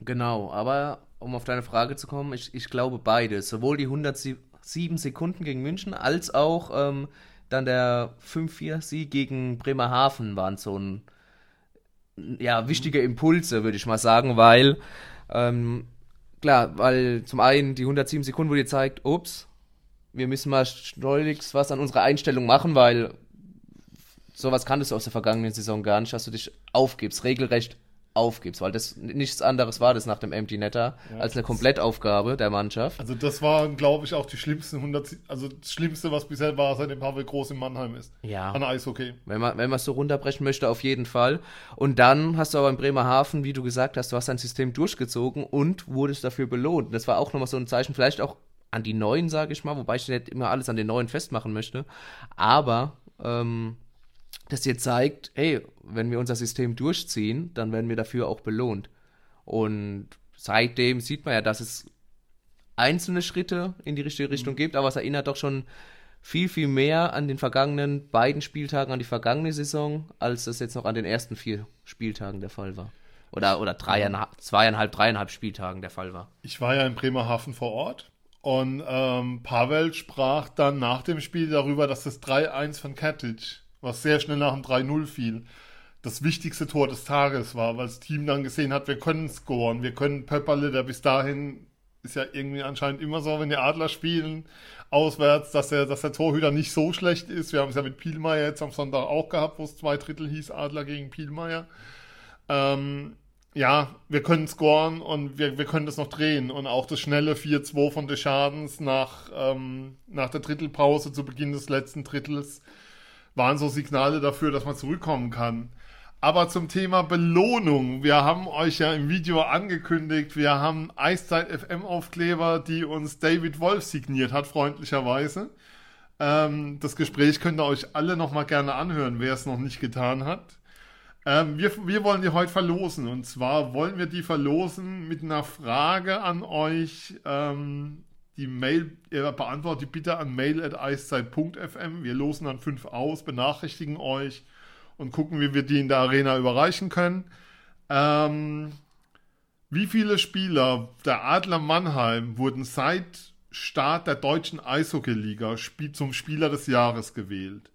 Genau, aber um auf deine Frage zu kommen, ich, ich glaube beides. Sowohl die 107 Sekunden gegen München als auch ähm, dann der 5-4-Sieg gegen Bremerhaven waren so ein ja, wichtige Impulse, würde ich mal sagen, weil ähm, klar, weil zum einen die 107 Sekunden, wo dir zeigt, ups, wir müssen mal schleunigst was an unserer Einstellung machen, weil sowas kanntest du aus der vergangenen Saison gar nicht, dass du dich aufgibst, regelrecht aufgibst, weil das nichts anderes war das nach dem Empty Netter ja, als eine Komplettaufgabe der Mannschaft. Also das waren, glaube ich, auch die schlimmsten 100, also das Schlimmste, was bisher war, seitdem Pavel Groß in Mannheim ist. Ja. An Eishockey. Wenn man wenn man es so runterbrechen möchte, auf jeden Fall. Und dann hast du aber in Bremerhaven, wie du gesagt hast, du hast dein System durchgezogen und wurdest dafür belohnt. Das war auch nochmal so ein Zeichen, vielleicht auch an die Neuen, sage ich mal, wobei ich nicht immer alles an den Neuen festmachen möchte. Aber ähm, das dir zeigt, hey, wenn wir unser System durchziehen, dann werden wir dafür auch belohnt. Und seitdem sieht man ja, dass es einzelne Schritte in die richtige Richtung mhm. gibt, aber es erinnert doch schon viel, viel mehr an den vergangenen beiden Spieltagen, an die vergangene Saison, als es jetzt noch an den ersten vier Spieltagen der Fall war. Oder, oder dreieinhalb, zweieinhalb, dreieinhalb Spieltagen der Fall war. Ich war ja in Bremerhaven vor Ort und ähm, Pavel sprach dann nach dem Spiel darüber, dass das 3-1 von Katic was sehr schnell nach dem 3-0 fiel, das wichtigste Tor des Tages war, weil das Team dann gesehen hat, wir können scoren, wir können Pepperle, der bis dahin ist ja irgendwie anscheinend immer so, wenn die Adler spielen, auswärts, dass der, dass der Torhüter nicht so schlecht ist. Wir haben es ja mit Pielmeier jetzt am Sonntag auch gehabt, wo es zwei Drittel hieß, Adler gegen Pielmeier. Ähm, ja, wir können scoren und wir, wir können das noch drehen. Und auch das schnelle 4-2 von Deschadens nach, ähm, nach der Drittelpause zu Beginn des letzten Drittels waren so Signale dafür, dass man zurückkommen kann. Aber zum Thema Belohnung. Wir haben euch ja im Video angekündigt, wir haben Eiszeit FM Aufkleber, die uns David Wolf signiert hat, freundlicherweise. Ähm, das Gespräch könnt ihr euch alle nochmal gerne anhören, wer es noch nicht getan hat. Ähm, wir, wir wollen die heute verlosen. Und zwar wollen wir die verlosen mit einer Frage an euch, ähm, die Mail, ihr beantwortet die bitte an mail.eiszeit.fm. Wir losen dann fünf aus, benachrichtigen euch und gucken, wie wir die in der Arena überreichen können. Ähm, wie viele Spieler der Adler Mannheim wurden seit Start der deutschen Eishockeyliga zum Spieler des Jahres gewählt?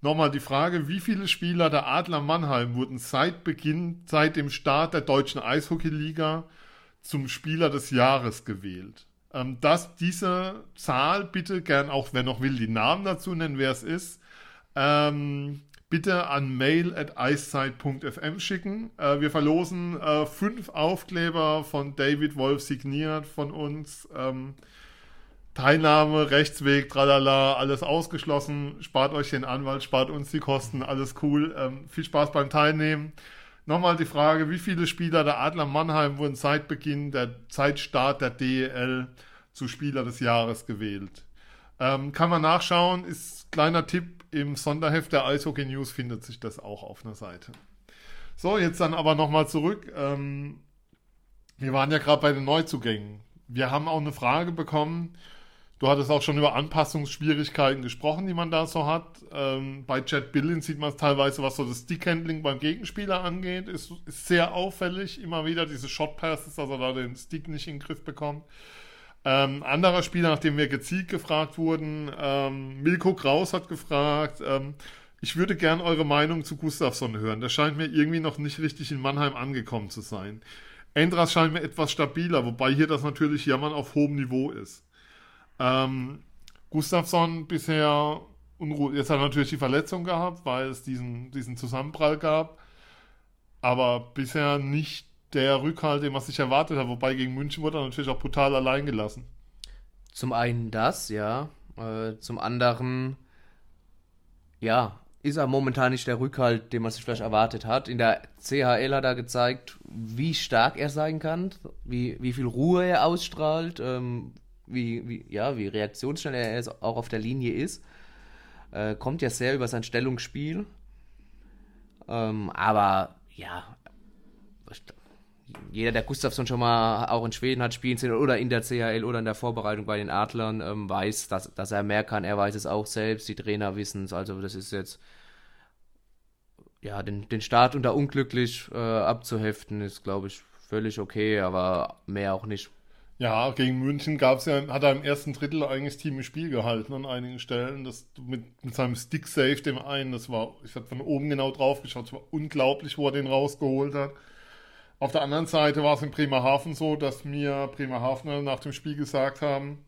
Nochmal die Frage, wie viele Spieler der Adler Mannheim wurden seit Beginn, seit dem Start der deutschen Eishockeyliga zum Spieler des Jahres gewählt? Ähm, dass diese Zahl bitte gern auch, wer noch will, die Namen dazu nennen, wer es ist, ähm, bitte an mail at iceside.fm schicken. Äh, wir verlosen äh, fünf Aufkleber von David Wolf signiert von uns. Ähm, Teilnahme, Rechtsweg, tralala, alles ausgeschlossen. Spart euch den Anwalt, spart uns die Kosten, alles cool. Ähm, viel Spaß beim Teilnehmen. Nochmal die Frage, wie viele Spieler der Adler Mannheim wurden seit Beginn der Zeitstart der DEL zu Spieler des Jahres gewählt? Ähm, kann man nachschauen, ist kleiner Tipp, im Sonderheft der Eishockey News findet sich das auch auf einer Seite. So, jetzt dann aber nochmal zurück. Ähm, wir waren ja gerade bei den Neuzugängen. Wir haben auch eine Frage bekommen, Du hattest auch schon über Anpassungsschwierigkeiten gesprochen, die man da so hat. Ähm, bei Chad Billings sieht man es teilweise, was so das Stickhandling beim Gegenspieler angeht, ist, ist sehr auffällig. Immer wieder diese Shot Passes, dass er da den Stick nicht in den Griff bekommt. Ähm, anderer Spieler, nachdem wir gezielt gefragt wurden, ähm, Milko Kraus hat gefragt, ähm, ich würde gern eure Meinung zu Gustafsson hören. Der scheint mir irgendwie noch nicht richtig in Mannheim angekommen zu sein. Endras scheint mir etwas stabiler, wobei hier das natürlich Jammern auf hohem Niveau ist. Ähm, Gustafsson bisher Unruhe. Jetzt hat er natürlich die Verletzung gehabt, weil es diesen, diesen Zusammenprall gab. Aber bisher nicht der Rückhalt, den man sich erwartet hat. Wobei gegen München wurde er natürlich auch brutal allein gelassen. Zum einen das, ja. Äh, zum anderen, ja, ist er momentan nicht der Rückhalt, den man sich vielleicht erwartet hat. In der CHL hat er gezeigt, wie stark er sein kann, wie, wie viel Ruhe er ausstrahlt, ähm, wie, wie, ja, wie reaktionsschnell er auch auf der Linie ist. Äh, kommt ja sehr über sein Stellungsspiel. Ähm, aber ja, jeder, der Gustafsson schon mal auch in Schweden hat spielen sehen oder in der CHL oder in der Vorbereitung bei den Adlern, ähm, weiß, dass, dass er mehr kann. Er weiß es auch selbst, die Trainer wissen es. Also das ist jetzt, ja, den, den Start unter unglücklich äh, abzuheften, ist, glaube ich, völlig okay, aber mehr auch nicht. Ja, gegen München gab's ja, hat er im ersten Drittel eigentlich Team im Spiel gehalten an einigen Stellen. Das mit, mit seinem Stick-Safe, dem einen, das war, ich habe von oben genau drauf geschaut, es war unglaublich, wo er den rausgeholt hat. Auf der anderen Seite war es in Bremerhaven so, dass mir Bremerhavener nach dem Spiel gesagt haben,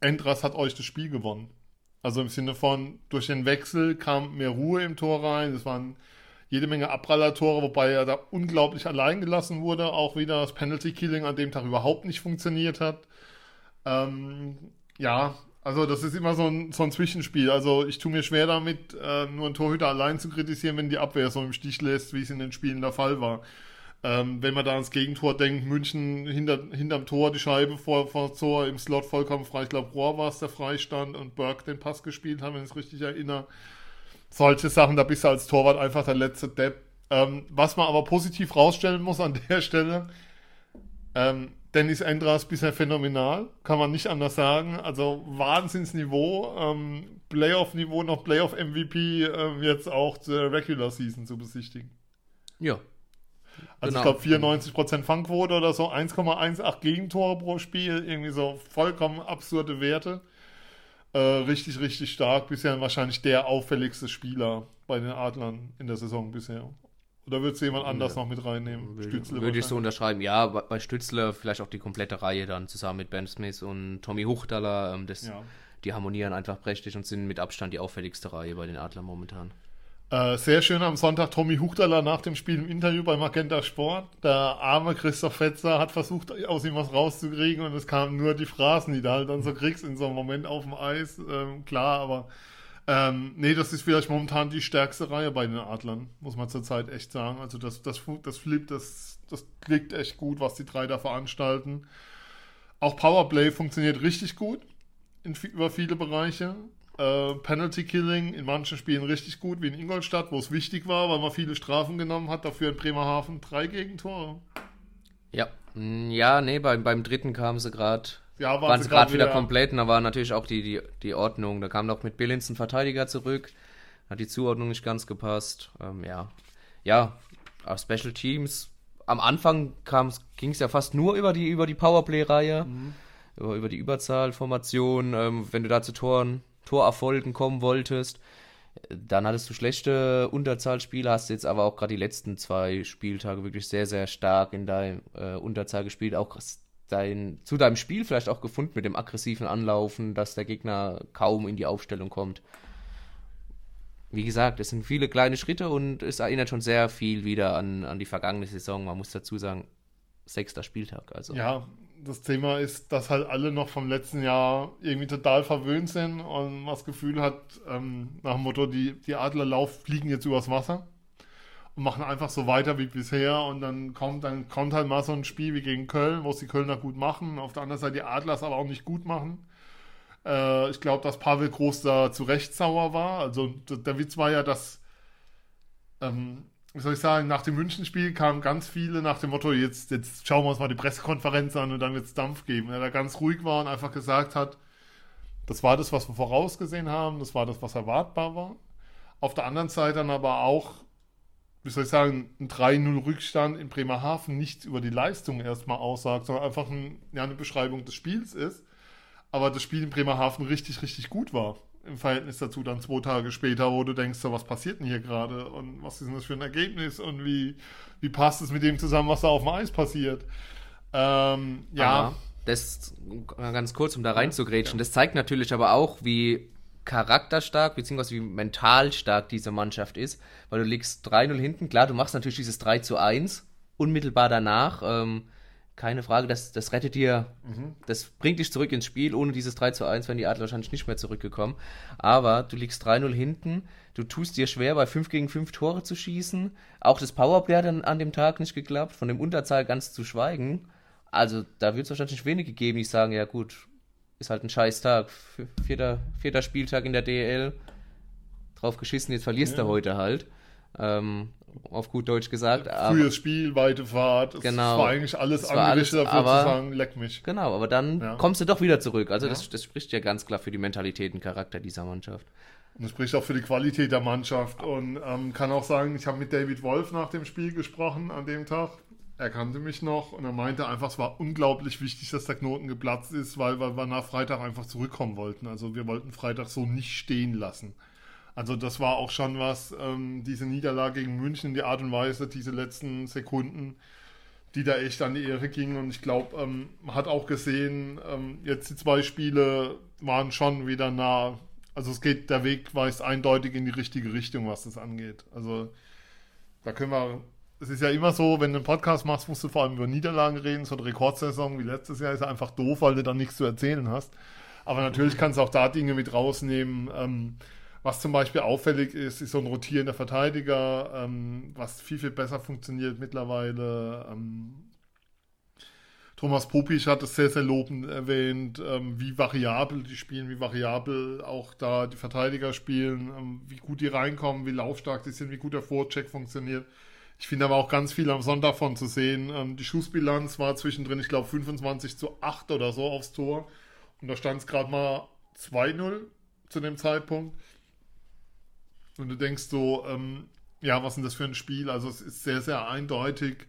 Endras hat euch das Spiel gewonnen. Also im Sinne von, durch den Wechsel kam mehr Ruhe im Tor rein. Es waren jede Menge Abprallertore, wobei er da unglaublich allein gelassen wurde. Auch wieder das Penalty Killing an dem Tag überhaupt nicht funktioniert hat. Ähm, ja, also das ist immer so ein, so ein Zwischenspiel. Also ich tue mir schwer damit, äh, nur einen Torhüter allein zu kritisieren, wenn die Abwehr so im Stich lässt, wie es in den Spielen der Fall war. Ähm, wenn man da ans Gegentor denkt, München hinter, hinterm Tor, die Scheibe vor, vor Tor im Slot vollkommen frei. Ich glaube, Rohr war es, der Freistand und Burke den Pass gespielt haben, wenn ich es richtig erinnere. Solche Sachen, da bist du als Torwart einfach der letzte Depp. Ähm, was man aber positiv rausstellen muss an (laughs) der Stelle, ähm, Dennis Endras bisher phänomenal, kann man nicht anders sagen. Also Wahnsinnsniveau, ähm, Playoff-Niveau, noch Playoff-MVP ähm, jetzt auch zur Regular Season zu besichtigen. Ja. Also genau. ich glaube 94% Fangquote oder so, 1,18 Gegentore pro Spiel, irgendwie so vollkommen absurde Werte. Äh, richtig, richtig stark. Bisher wahrscheinlich der auffälligste Spieler bei den Adlern in der Saison bisher. Oder würdest du jemand anders ja. noch mit reinnehmen? Stützle Würde ich so unterschreiben. Ja, bei Stützle vielleicht auch die komplette Reihe dann zusammen mit Ben Smith und Tommy Huchtaler. Ähm, das, ja. Die harmonieren einfach prächtig und sind mit Abstand die auffälligste Reihe bei den Adlern momentan. Äh, sehr schön am Sonntag Tommy Huchtaler nach dem Spiel im Interview bei Magenta Sport. Der arme Christoph Fetzer hat versucht, aus ihm was rauszukriegen und es kamen nur die Phrasen, die du halt dann so kriegst in so einem Moment auf dem Eis. Ähm, klar, aber ähm, nee, das ist vielleicht momentan die stärkste Reihe bei den Adlern, muss man zurzeit echt sagen. Also das, das, das Flip, das, das klickt echt gut, was die drei da veranstalten. Auch Powerplay funktioniert richtig gut in, über viele Bereiche. Äh, Penalty Killing in manchen Spielen richtig gut, wie in Ingolstadt, wo es wichtig war, weil man viele Strafen genommen hat. Dafür in Bremerhaven drei Gegentore. Ja, ja, nee, beim, beim dritten kamen sie gerade ja, waren, sie gerade wieder, wieder komplett und da war natürlich auch die, die, die Ordnung. Da kam noch mit Billings ein Verteidiger zurück, hat die Zuordnung nicht ganz gepasst. Ähm, ja, ja, auf Special Teams. Am Anfang ging es ja fast nur über die, über die Powerplay-Reihe, mhm. über, über die Überzahlformation. Ähm, wenn du da zu Toren, Torerfolgen kommen wolltest, dann hattest du schlechte Unterzahlspiele, hast jetzt aber auch gerade die letzten zwei Spieltage wirklich sehr, sehr stark in deinem äh, Unterzahl gespielt. Auch dein, zu deinem Spiel vielleicht auch gefunden mit dem aggressiven Anlaufen, dass der Gegner kaum in die Aufstellung kommt. Wie gesagt, es sind viele kleine Schritte und es erinnert schon sehr viel wieder an, an die vergangene Saison. Man muss dazu sagen, sechster Spieltag. Also. Ja, das Thema ist, dass halt alle noch vom letzten Jahr irgendwie total verwöhnt sind und man das Gefühl hat, ähm, nach dem Motto, die, die Adlerlauf fliegen jetzt übers Wasser und machen einfach so weiter wie bisher und dann kommt, dann kommt halt mal so ein Spiel wie gegen Köln, wo es die Kölner gut machen, auf der anderen Seite die Adlers aber auch nicht gut machen. Äh, ich glaube, dass Pavel Groß da zu Recht sauer war. Also der Witz war ja, dass, ähm, wie soll ich sagen, nach dem Münchenspiel kamen ganz viele nach dem Motto, jetzt, jetzt schauen wir uns mal die Pressekonferenz an und dann wird es Dampf geben. Er da ganz ruhig war und einfach gesagt hat, das war das, was wir vorausgesehen haben, das war das, was erwartbar war. Auf der anderen Seite dann aber auch wie soll ich sagen, ein 3-0-Rückstand in Bremerhaven nichts über die Leistung erstmal aussagt, sondern einfach ein, ja, eine Beschreibung des Spiels ist. Aber das Spiel in Bremerhaven richtig, richtig gut war. Im Verhältnis dazu dann zwei Tage später, wo du denkst, so, was passiert denn hier gerade? Und was ist denn das für ein Ergebnis? Und wie, wie passt es mit dem zusammen, was da auf dem Eis passiert. Ähm, ja. Aber das ganz kurz, um da reinzugrätschen, das zeigt natürlich aber auch, wie charakterstark bzw. wie mental stark diese Mannschaft ist, weil du liegst 3-0 hinten, klar, du machst natürlich dieses 3 zu 1 unmittelbar danach, ähm, keine Frage, das, das rettet dir, das bringt dich zurück ins Spiel. Ohne dieses 3 zu 1 wären die Adler wahrscheinlich nicht mehr zurückgekommen. Aber du liegst 3-0 hinten, du tust dir schwer, bei 5 gegen 5 Tore zu schießen. Auch das Powerplay hat dann an dem Tag nicht geklappt, von dem Unterzahl ganz zu schweigen. Also da wird es wahrscheinlich wenige geben, die sagen, ja gut, ist halt ein scheiß Tag. Vierter, vierter Spieltag in der DL, drauf geschissen, jetzt verlierst Ja. du heute halt. Ähm, auf gut Deutsch gesagt. Frühes Spiel, weite Fahrt. Es Genau. war eigentlich alles angerichtet dafür aber- zu sagen, leck mich. Genau, aber dann Ja. kommst du doch wieder zurück. Also Ja. das, das spricht ja ganz klar für die Mentalität und Charakter dieser Mannschaft. Und das spricht auch für die Qualität der Mannschaft. Und ähm, kann auch sagen, ich habe mit David Wolf nach dem Spiel gesprochen an dem Tag. Er kannte mich noch und er meinte einfach, es war unglaublich wichtig, dass der Knoten geplatzt ist, weil, weil wir nach Freitag einfach zurückkommen wollten. Also wir wollten Freitag so nicht stehen lassen. Also das war auch schon was, ähm, diese Niederlage gegen München, die Art und Weise, diese letzten Sekunden, die da echt an die Ehre gingen. Und ich glaube, ähm, man hat auch gesehen, ähm, jetzt die zwei Spiele waren schon wieder nah. Also es geht, der Weg weist eindeutig in die richtige Richtung, was das angeht. Also da können wir, es ist ja immer so, wenn du einen Podcast machst, musst du vor allem über Niederlagen reden. So eine Rekordsaison wie letztes Jahr ist ja einfach doof, weil du dann nichts zu erzählen hast. Aber natürlich kannst du auch da Dinge mit rausnehmen. Ähm, was zum Beispiel auffällig ist, ist so ein rotierender Verteidiger, ähm, was viel, viel besser funktioniert mittlerweile. Ähm, Thomas Popisch hat es sehr, sehr lobend erwähnt, ähm, wie variabel die spielen, wie variabel auch da die Verteidiger spielen, ähm, wie gut die reinkommen, wie laufstark die sind, wie gut der Vorcheck funktioniert. Ich finde aber auch ganz viel am Sonntag von zu sehen. Ähm, die Schussbilanz war zwischendrin, ich glaube, 25 zu 8 oder so aufs Tor. Und da stand es gerade mal 2-0 zu dem Zeitpunkt. Und du denkst so, ähm, ja, was ist denn das für ein Spiel? Also es ist sehr, sehr eindeutig,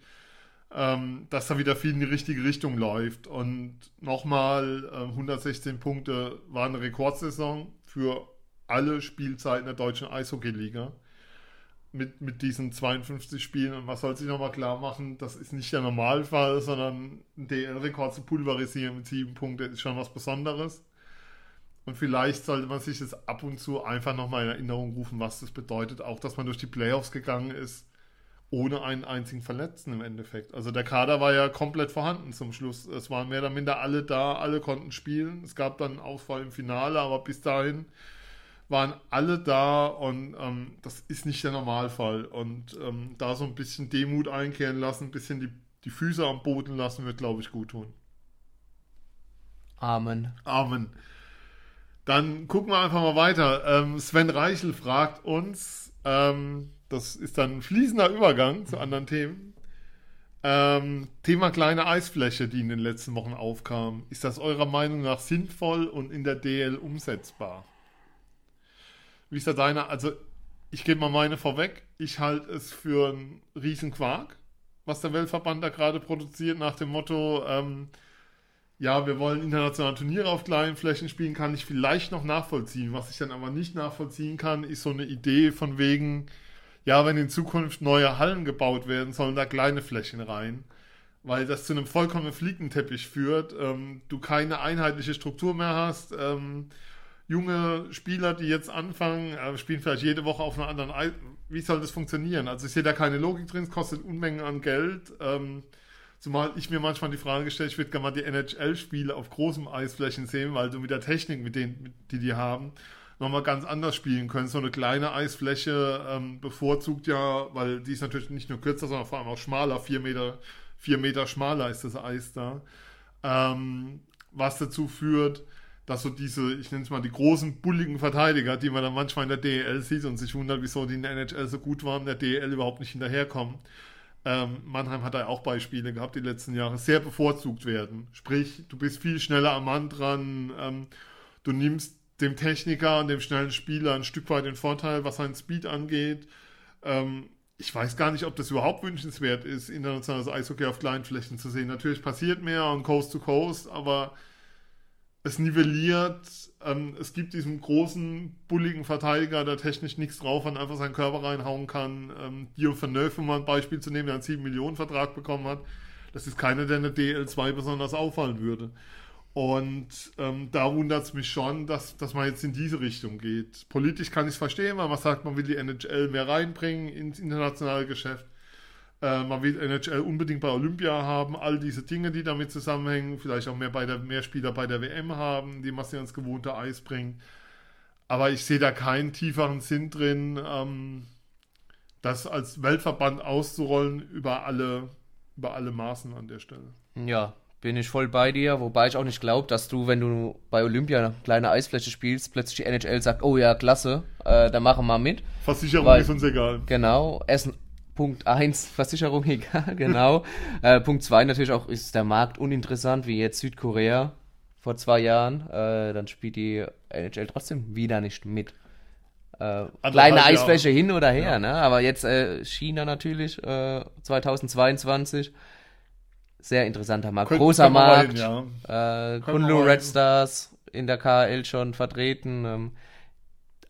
ähm, dass da wieder viel in die richtige Richtung läuft. Und nochmal, äh, 116 Punkte war eine Rekordsaison für alle Spielzeiten der deutschen Eishockey-Liga. Mit, mit diesen 52 Spielen. Und man soll sich nochmal klar machen, das ist nicht der Normalfall, sondern ein DL-Rekord zu pulverisieren mit sieben Punkten ist schon was Besonderes. Und vielleicht sollte man sich das ab und zu einfach nochmal in Erinnerung rufen, was das bedeutet. Auch, dass man durch die Playoffs gegangen ist, ohne einen einzigen Verletzten im Endeffekt. Also der Kader war ja komplett vorhanden zum Schluss. Es waren mehr oder minder alle da, alle konnten spielen. Es gab dann einen Ausfall im Finale, aber bis dahin waren alle da und ähm, das ist nicht der Normalfall. Und ähm, da so ein bisschen Demut einkehren lassen, ein bisschen die, die Füße am Boden lassen, wird, glaube ich, gut tun. Amen. Amen. Dann gucken wir einfach mal weiter. Ähm, Sven Reichel fragt uns, ähm, das ist dann ein fließender Übergang zu anderen Themen. Ähm, Thema kleine Eisfläche, die in den letzten Wochen aufkam. Ist das eurer Meinung nach sinnvoll und in der DL umsetzbar? Wie ist da deine? Also, ich gebe mal meine vorweg. Ich halte es für einen riesen Quark, was der Weltverband da gerade produziert, nach dem Motto, ähm, ja, wir wollen internationale Turniere auf kleinen Flächen spielen, kann ich vielleicht noch nachvollziehen. Was ich dann aber nicht nachvollziehen kann, ist so eine Idee von wegen, ja, wenn in Zukunft neue Hallen gebaut werden, sollen da kleine Flächen rein. Weil das zu einem vollkommenen Flickenteppich führt, ähm, du keine einheitliche Struktur mehr hast. Ähm, junge Spieler, die jetzt anfangen, äh, spielen vielleicht jede Woche auf einer anderen Ei Wie soll das funktionieren? Also ich sehe da keine Logik drin, es kostet Unmengen an Geld. Ähm, Zumal ich mir manchmal die Frage stelle, ich würde gerne mal die NHL-Spiele auf großem Eisflächen sehen, weil du mit der Technik, mit denen, die die haben, nochmal ganz anders spielen können. So eine kleine Eisfläche ähm, bevorzugt ja, weil die ist natürlich nicht nur kürzer, sondern vor allem auch schmaler, vier Meter, vier Meter schmaler ist das Eis da. Ähm, was dazu führt, dass so diese, ich nenne es mal die großen, bulligen Verteidiger, die man dann manchmal in der DEL sieht und sich wundert, wieso die in der NHL so gut waren, in der DEL überhaupt nicht hinterherkommen. Ähm, Mannheim hat da auch Beispiele gehabt die letzten Jahre, sehr bevorzugt werden. Sprich, du bist viel schneller am Mann dran, ähm, du nimmst dem Techniker und dem schnellen Spieler ein Stück weit den Vorteil, was seinen Speed angeht. Ähm, ich weiß gar nicht, ob das überhaupt wünschenswert ist, internationales Eishockey auf kleinen Flächen zu sehen. Natürlich passiert mehr und Coast to Coast, aber es nivelliert, ähm, es gibt diesen großen, bulligen Verteidiger, der technisch nichts drauf hat, einfach seinen Körper reinhauen kann. Ähm, Dio Verneuf, um mal ein Beispiel zu nehmen, der einen 7 Millionen Vertrag bekommen hat. Das ist keiner, der eine DL2 besonders auffallen würde. Und ähm, da wundert es mich schon, dass, dass man jetzt in diese Richtung geht. Politisch kann ich es verstehen, weil man sagt, man will die NHL mehr reinbringen ins internationale Geschäft. Äh, man will NHL unbedingt bei Olympia haben, all diese Dinge, die damit zusammenhängen, vielleicht auch mehr, bei der, mehr Spieler bei der WM haben, die man sie ans gewohnte Eis bringen. Aber ich sehe da keinen tieferen Sinn drin, ähm, das als Weltverband auszurollen über alle, über alle Maßen an der Stelle. Ja, bin ich voll bei dir, wobei ich auch nicht glaube, dass du, wenn du bei Olympia eine kleine Eisfläche spielst, plötzlich die NHL sagt, oh ja, klasse, äh, dann machen wir mit. Versicherung Weil- ist uns egal. Genau, Essen. Punkt 1, Versicherung (laughs) egal, genau. äh, Punkt 2 natürlich auch, ist der Markt uninteressant, wie jetzt Südkorea vor zwei Jahren. Äh, dann spielt die NHL trotzdem wieder nicht mit. Äh, kleine. Eisfläche hin oder her, Ja. ne? Aber jetzt äh, China natürlich, äh, 2022. Sehr interessanter Markt. Könnte- Großer Markt. hin, ja. Äh, Kunlu Red. Stars in der KL schon vertreten. Ähm,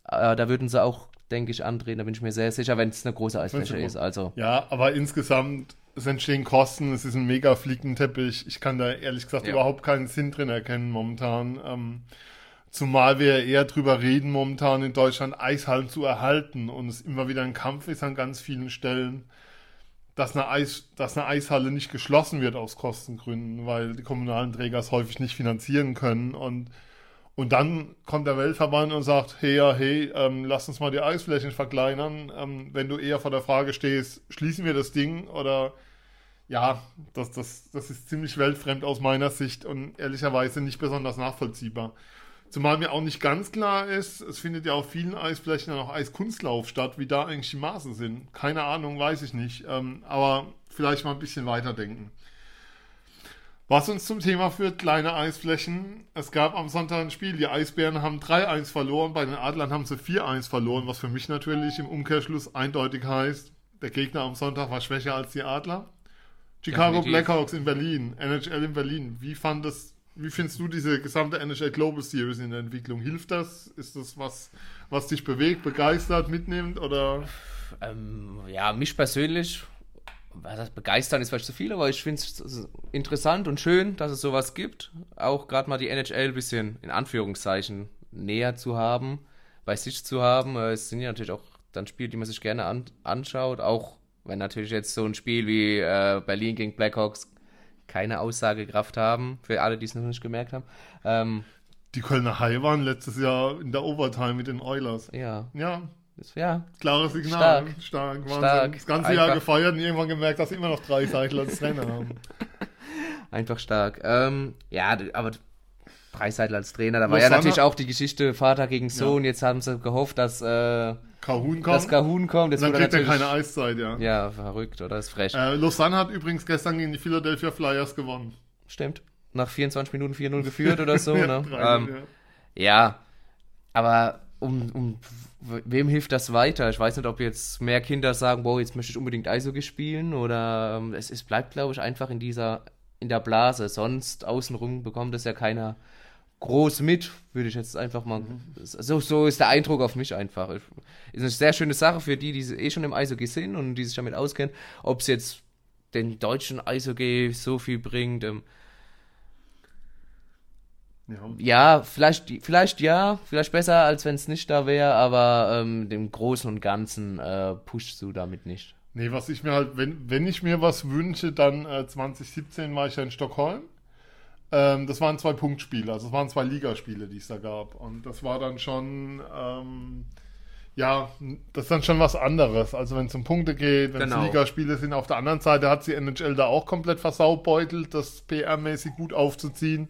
äh, da würden sie auch, denke ich, antreten. Da bin ich mir sehr sicher, wenn es eine große Eisfläche ist. Also, Ja, aber insgesamt, es entstehen Kosten, es ist ein mega Flickenteppich. Ich kann da ehrlich gesagt Ja. überhaupt keinen Sinn drin erkennen momentan. Ähm, zumal wir eher drüber reden, momentan in Deutschland Eishallen zu erhalten und es immer wieder ein Kampf ist an ganz vielen Stellen, dass eine, Eis, dass eine Eishalle nicht geschlossen wird aus Kostengründen, weil die kommunalen Träger es häufig nicht finanzieren können und und dann kommt der Weltverband und sagt, hey, ja, hey, ähm, lass uns mal die Eisflächen verkleinern. Ähm, wenn du eher vor der Frage stehst, schließen wir das Ding oder ja, das, das, das ist ziemlich weltfremd aus meiner Sicht und ehrlicherweise nicht besonders nachvollziehbar. Zumal mir auch nicht ganz klar ist, es findet ja auf vielen Eisflächen dann auch Eiskunstlauf statt, wie da eigentlich die Maße sind. Keine Ahnung, weiß ich nicht. Ähm, aber vielleicht mal ein bisschen weiterdenken. Was uns zum Thema führt, kleine Eisflächen. Es gab am Sonntag ein Spiel, die Eisbären haben 3-1 verloren, bei den Adlern haben sie 4-1 verloren, was für mich natürlich im Umkehrschluss eindeutig heißt, der Gegner am Sonntag war schwächer als die Adler. Chicago Definitiv. Blackhawks in Berlin, NHL in Berlin. Wie fand das, wie findest du diese gesamte NHL Global Series in der Entwicklung? Hilft das? Ist das was, was dich bewegt, begeistert, mitnimmt oder? ähm, ja, mich persönlich, was begeistern ist vielleicht zu viel, aber ich finde es interessant und schön, dass es sowas gibt. Auch gerade mal die NHL ein bisschen in Anführungszeichen näher zu haben, bei sich zu haben. Äh, Es sind ja natürlich auch dann Spiele, die man sich gerne an, anschaut, auch wenn natürlich jetzt so ein Spiel wie äh, Berlin gegen Blackhawks keine Aussagekraft haben, für alle, die es noch nicht gemerkt haben. Ähm, Die Kölner Haie waren letztes Jahr in der Overtime mit den Oilers. ja, Ja, das, ja, klares Signal. Stark. Stark, Wahnsinn. Stark. Das ganze Jahr Einfach. gefeiert und irgendwann gemerkt, dass sie immer noch drei Seidler als Trainer haben. (laughs) Einfach stark. Ähm, ja, aber Preisseidel als Trainer, da war Lausanne- ja natürlich auch die Geschichte Vater gegen Sohn. Jetzt haben sie gehofft, dass äh, Kahun kommt, das Kahun kommt. Das dann kriegt er keine Eiszeit, ja. ja verrückt, oder? ist frech. Äh, Lausanne hat übrigens gestern gegen die Philadelphia Flyers gewonnen. Stimmt. Nach 24 Minuten 4-0 geführt oder (laughs) so, Ja, ne? drei, Ähm, ja. ja, aber um, um wem hilft das weiter? Ich weiß nicht, ob jetzt mehr Kinder sagen, wow, jetzt möchte ich unbedingt Eishockey spielen oder ähm, es, es bleibt, glaube ich, einfach in dieser, in der Blase. Sonst außenrum bekommt es ja keiner groß mit, würde ich jetzt einfach mal. So, so ist der Eindruck auf mich einfach. Ist eine sehr schöne Sache für die, die eh schon im Eishockey sind und die sich damit auskennen. Ob es jetzt den deutschen Eishockey so viel bringt, ähm, Ja. ja, vielleicht, vielleicht ja, vielleicht besser, als wenn es nicht da wäre, aber ähm, dem Großen und Ganzen äh, pushst du damit nicht. Nee, was ich mir halt, wenn, wenn ich mir was wünsche, dann äh, 2017 war ich ja in Stockholm. Ähm, das waren zwei Punktspiele, also es waren zwei Ligaspiele, die es da gab. Und das war dann schon, ähm, ja, das ist dann schon was anderes. Also wenn es um Punkte geht, wenn es Genau. Ligaspiele sind. Auf der anderen Seite hat sie NHL da auch komplett versaubeutelt, das PR-mäßig gut aufzuziehen.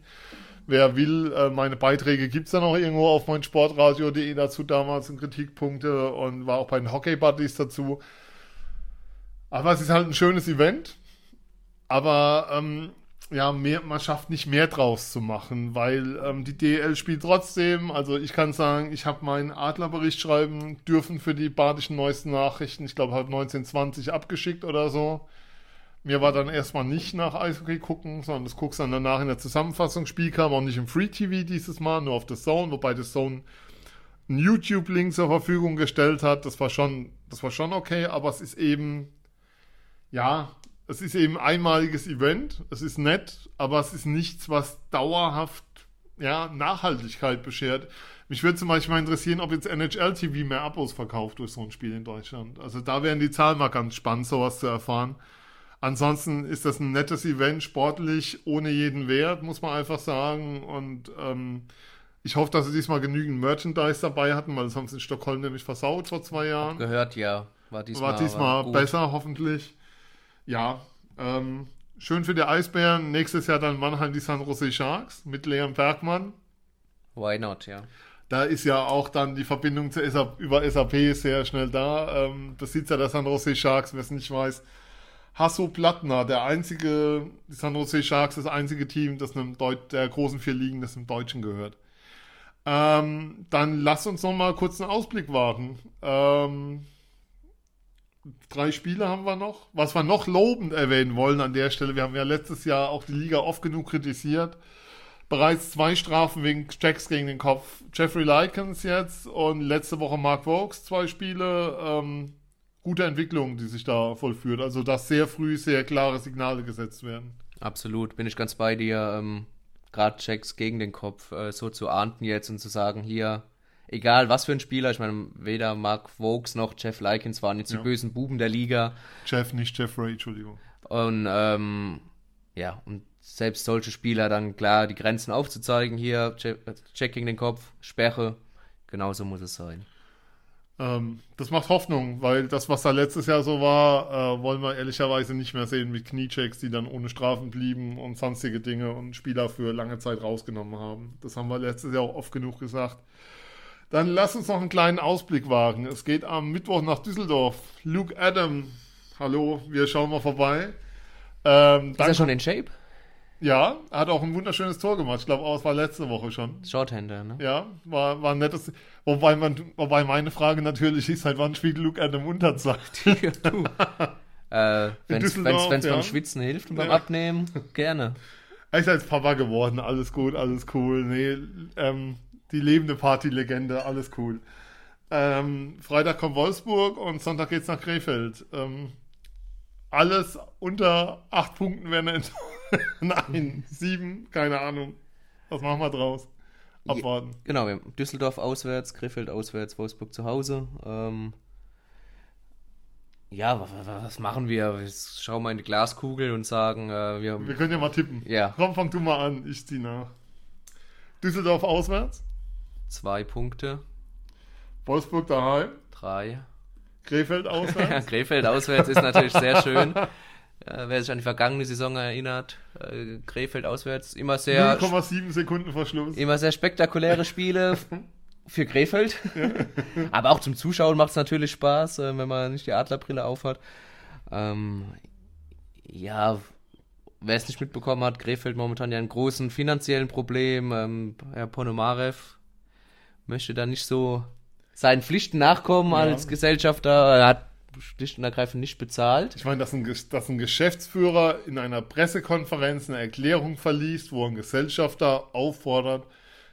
Wer will, äh, meine Beiträge gibt es dann auch irgendwo auf mein Sportradio.de dazu damals in Kritikpunkte und war auch bei den Hockey Buddies dazu. Aber es ist halt ein schönes Event. Aber ähm, ja, mehr, man schafft nicht mehr draus zu machen, weil ähm, die DL spielt trotzdem. Also ich kann sagen, ich habe meinen Adlerbericht schreiben dürfen für die badischen neuesten Nachrichten. Ich glaube, halt 1920 abgeschickt oder so. Mir war dann erstmal nicht nach Eishockey gucken, sondern das guckst dann danach in der Zusammenfassung. Spiel kam auch nicht im Free TV dieses Mal, nur auf The Zone, wobei The Zone einen YouTube-Link zur Verfügung gestellt hat. Das war schon, das war schon okay, aber es ist eben, ja, es ist eben ein einmaliges Event. Es ist nett, aber es ist nichts, was dauerhaft, ja, Nachhaltigkeit beschert. Mich würde zum Beispiel mal interessieren, ob jetzt NHL TV mehr Abos verkauft durch so ein Spiel in Deutschland. Also da wären die Zahlen mal ganz spannend, sowas zu erfahren. Ansonsten ist das ein nettes Event, sportlich, ohne jeden Wert, muss man einfach sagen. Und ähm, ich hoffe, dass sie diesmal genügend Merchandise dabei hatten, weil das haben sie in Stockholm nämlich versaut vor zwei Jahren. Gehört, ja. War diesmal, War diesmal besser, hoffentlich. Ja, ähm, schön für die Eisbären. Nächstes Jahr dann Mannheim die San Jose Sharks mit Leon Bergmann. Why not, ja. Da ist ja auch dann die Verbindung zu SAP, über SAP sehr schnell da. Ähm, Besitzer der San Jose Sharks, wer es nicht weiß, Hasso Plattner, der einzige, die San Jose Sharks, das einzige Team, das einem Deut der großen vier Ligen, das einem Deutschen gehört. Ähm, dann lass uns noch mal kurz einen Ausblick warten. Ähm, drei Spiele haben wir noch. Was wir noch lobend erwähnen wollen an der Stelle, wir haben ja letztes Jahr auch die Liga oft genug kritisiert. Bereits zwei Strafen wegen Checks gegen den Kopf. Jeffrey Likens jetzt und letzte Woche Mark Vokes, zwei Spiele. Ähm, gute Entwicklung, die sich da vollführt. Also, dass sehr früh sehr klare Signale gesetzt werden. Absolut, bin ich ganz bei dir. Ähm, Gerade Checks gegen den Kopf, äh, so zu ahnden jetzt und zu sagen, hier, egal was für ein Spieler, ich meine, weder Mark Vokes noch Jeff Likens waren jetzt Ja. die bösen Buben der Liga. Jeff, nicht Jeffrey, Entschuldigung. Und ähm, ja, und selbst solche Spieler dann klar die Grenzen aufzuzeigen, hier, Check, Check gegen den Kopf, Sperre, genauso muss es sein. Ähm, das macht Hoffnung, weil das, was da letztes Jahr so war, äh, wollen wir ehrlicherweise nicht mehr sehen mit Kniechecks, die dann ohne Strafen blieben und sonstige Dinge und Spieler für lange Zeit rausgenommen haben. Das haben wir letztes Jahr auch oft genug gesagt. Dann lass uns noch einen kleinen Ausblick wagen. Es geht am Mittwoch nach Düsseldorf. Luke Adam, hallo, wir schauen mal vorbei. Ähm, Ist er schon in Shape? Ja, er hat auch ein wunderschönes Tor gemacht. Ich glaube, auch es war letzte Woche schon. Shorthander, ne? Ja, war, war ein nettes. Wobei, man, wobei meine Frage natürlich ist, seit wann spielt Luke Adam Unterzeit? (laughs) Ja, du. (laughs) Äh, wenn es beim. Schwitzen hilft und beim Ja. Abnehmen, gerne. Er ist jetzt Papa geworden, alles gut, alles cool. Nee, ähm, die lebende Partylegende, alles cool. Ähm, Freitag kommt Wolfsburg und Sonntag geht's nach Krefeld. Ähm, alles unter acht Punkten wäre eine (laughs) Nein, sieben, keine Ahnung. Was machen wir draus? Abwarten. Genau, wir haben Düsseldorf auswärts, Krefeld auswärts, Wolfsburg zu Hause. Ähm, ja, was, was machen wir? Wir schauen mal in die Glaskugel und sagen, äh, wir, Wir können ja mal tippen. ja, Komm, fang du mal an, ich zieh nach. Düsseldorf auswärts, zwei Punkte, Wolfsburg daheim, drei. Krefeld Ja, auswärts. (laughs) Krefeld auswärts ist natürlich sehr schön. (laughs) Äh, wer sich an die vergangene Saison erinnert, äh, Krefeld auswärts, immer sehr, 0,7 Sekunden Verschluss. immer sehr spektakuläre Spiele (laughs) für Krefeld. Aber auch zum Zuschauen macht es natürlich Spaß, äh, wenn man nicht die Adlerbrille aufhat. Ähm, ja, wer es nicht mitbekommen hat, Krefeld momentan ja einen großen finanziellen Problem. Ähm, Herr Ponomarev möchte da nicht so seinen Pflichten nachkommen Ja. als Gesellschafter. Er hat schlicht und ergreifend nicht bezahlt. Ich meine, dass ein, dass ein Geschäftsführer in einer Pressekonferenz eine Erklärung verliest, wo ein Gesellschafter auffordert,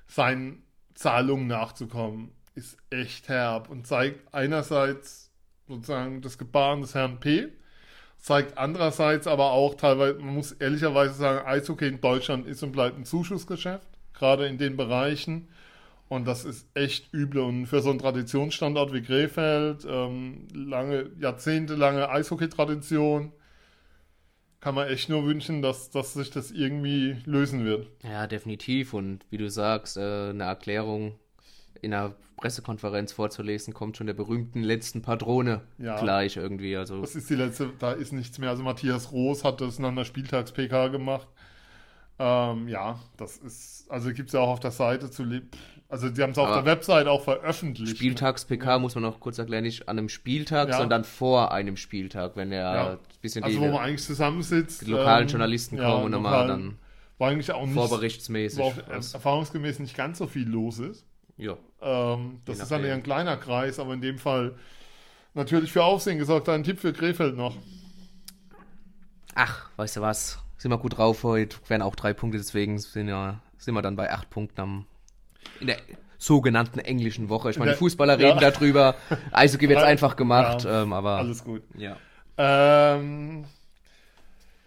seinen Zahlungen nachzukommen, ist echt herb und zeigt einerseits sozusagen das Gebaren des Herrn P., zeigt andererseits aber auch teilweise, man muss ehrlicherweise sagen, Eishockey in Deutschland ist und bleibt ein Zuschussgeschäft, gerade in den Bereichen. Und das ist echt übel. Und für so einen Traditionsstandort wie Krefeld, ähm, lange, jahrzehntelange Eishockey-Tradition, kann man echt nur wünschen, dass, dass sich das irgendwie lösen wird. Ja, definitiv. Und wie du sagst, äh, eine Erklärung in einer Pressekonferenz vorzulesen, kommt schon der berühmten letzten Patrone Ja. gleich irgendwie. Also Das ist die letzte, da ist nichts mehr. Also Matthias Roos hat das nach einer Spieltags-PK gemacht. Ähm, ja, das ist, also gibt es ja auch auf der Seite zu, le- also die haben es auf der Website auch veröffentlicht. Spieltags-PK muss man noch kurz erklären, nicht an einem Spieltag, Ja. sondern vor einem Spieltag, wenn er Ja. ein bisschen Also die, wo man eigentlich zusammensitzt. die lokalen ähm, Journalisten ja, kommen und nochmal dann War eigentlich auch nicht, vorberichtsmäßig. wo auch was- erfahrungsgemäß nicht ganz so viel los ist. ja. Ähm, das ist dann eher ein kleiner Kreis, aber in dem Fall natürlich für Aufsehen gesorgt. Ein Tipp für Krefeld noch. Ach, weißt du was? Sind wir gut drauf heute. Wären auch drei Punkte, deswegen sind, ja, sind wir dann bei acht Punkten am, in der sogenannten englischen Woche. Ich meine, die. Fußballer reden Ja. darüber. Eishockey wird einfach gemacht, Ja. ähm, aber. Alles gut. Ja. Ähm,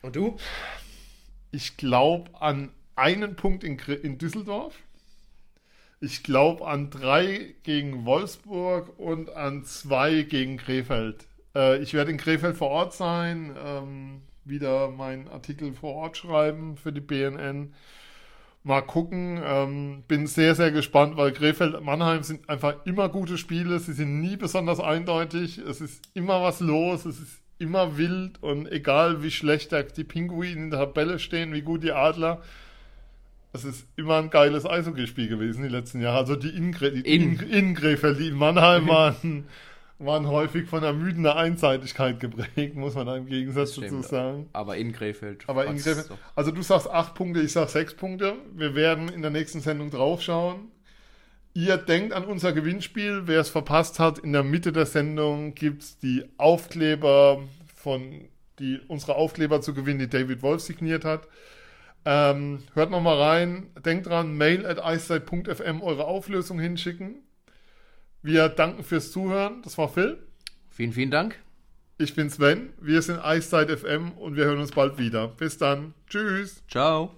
Und du? ich glaube an einen Punkt in, in Düsseldorf. Ich glaube an drei gegen Wolfsburg und an zwei gegen Krefeld. Äh, ich werde in Krefeld vor Ort sein, ähm, wieder meinen Artikel vor Ort schreiben für die BNN. Mal gucken. Ähm, bin sehr, sehr gespannt, weil Krefeld und Mannheim sind einfach immer gute Spiele. Sie sind nie besonders eindeutig. Es ist immer was los. Es ist immer wild. Und egal wie schlecht die Pinguine in der Tabelle stehen, wie gut die Adler, es ist immer ein geiles Eishockeyspiel gewesen die letzten Jahre. Also die in, die In. in, in Krefeld, die in Mannheim waren, waren häufig von ermüdender Einseitigkeit geprägt, muss man im Gegensatz dazu sagen. Aber in Krefeld. Aber in Krefeld, also du sagst acht Punkte, ich sag sechs Punkte. Wir werden in der nächsten Sendung draufschauen. Ihr denkt an unser Gewinnspiel. Wer es verpasst hat, in der Mitte der Sendung gibt es die Aufkleber von die unsere Aufkleber zu gewinnen, die David Wolf signiert hat. Ähm, hört noch mal rein. Denkt dran, mail at eiszeit.fm eure Auflösung hinschicken. Wir danken fürs Zuhören. Das war Phil. Vielen, vielen Dank. Ich bin Sven. Wir sind Eiszeit FM und wir hören uns bald wieder. Bis dann. Tschüss. Ciao.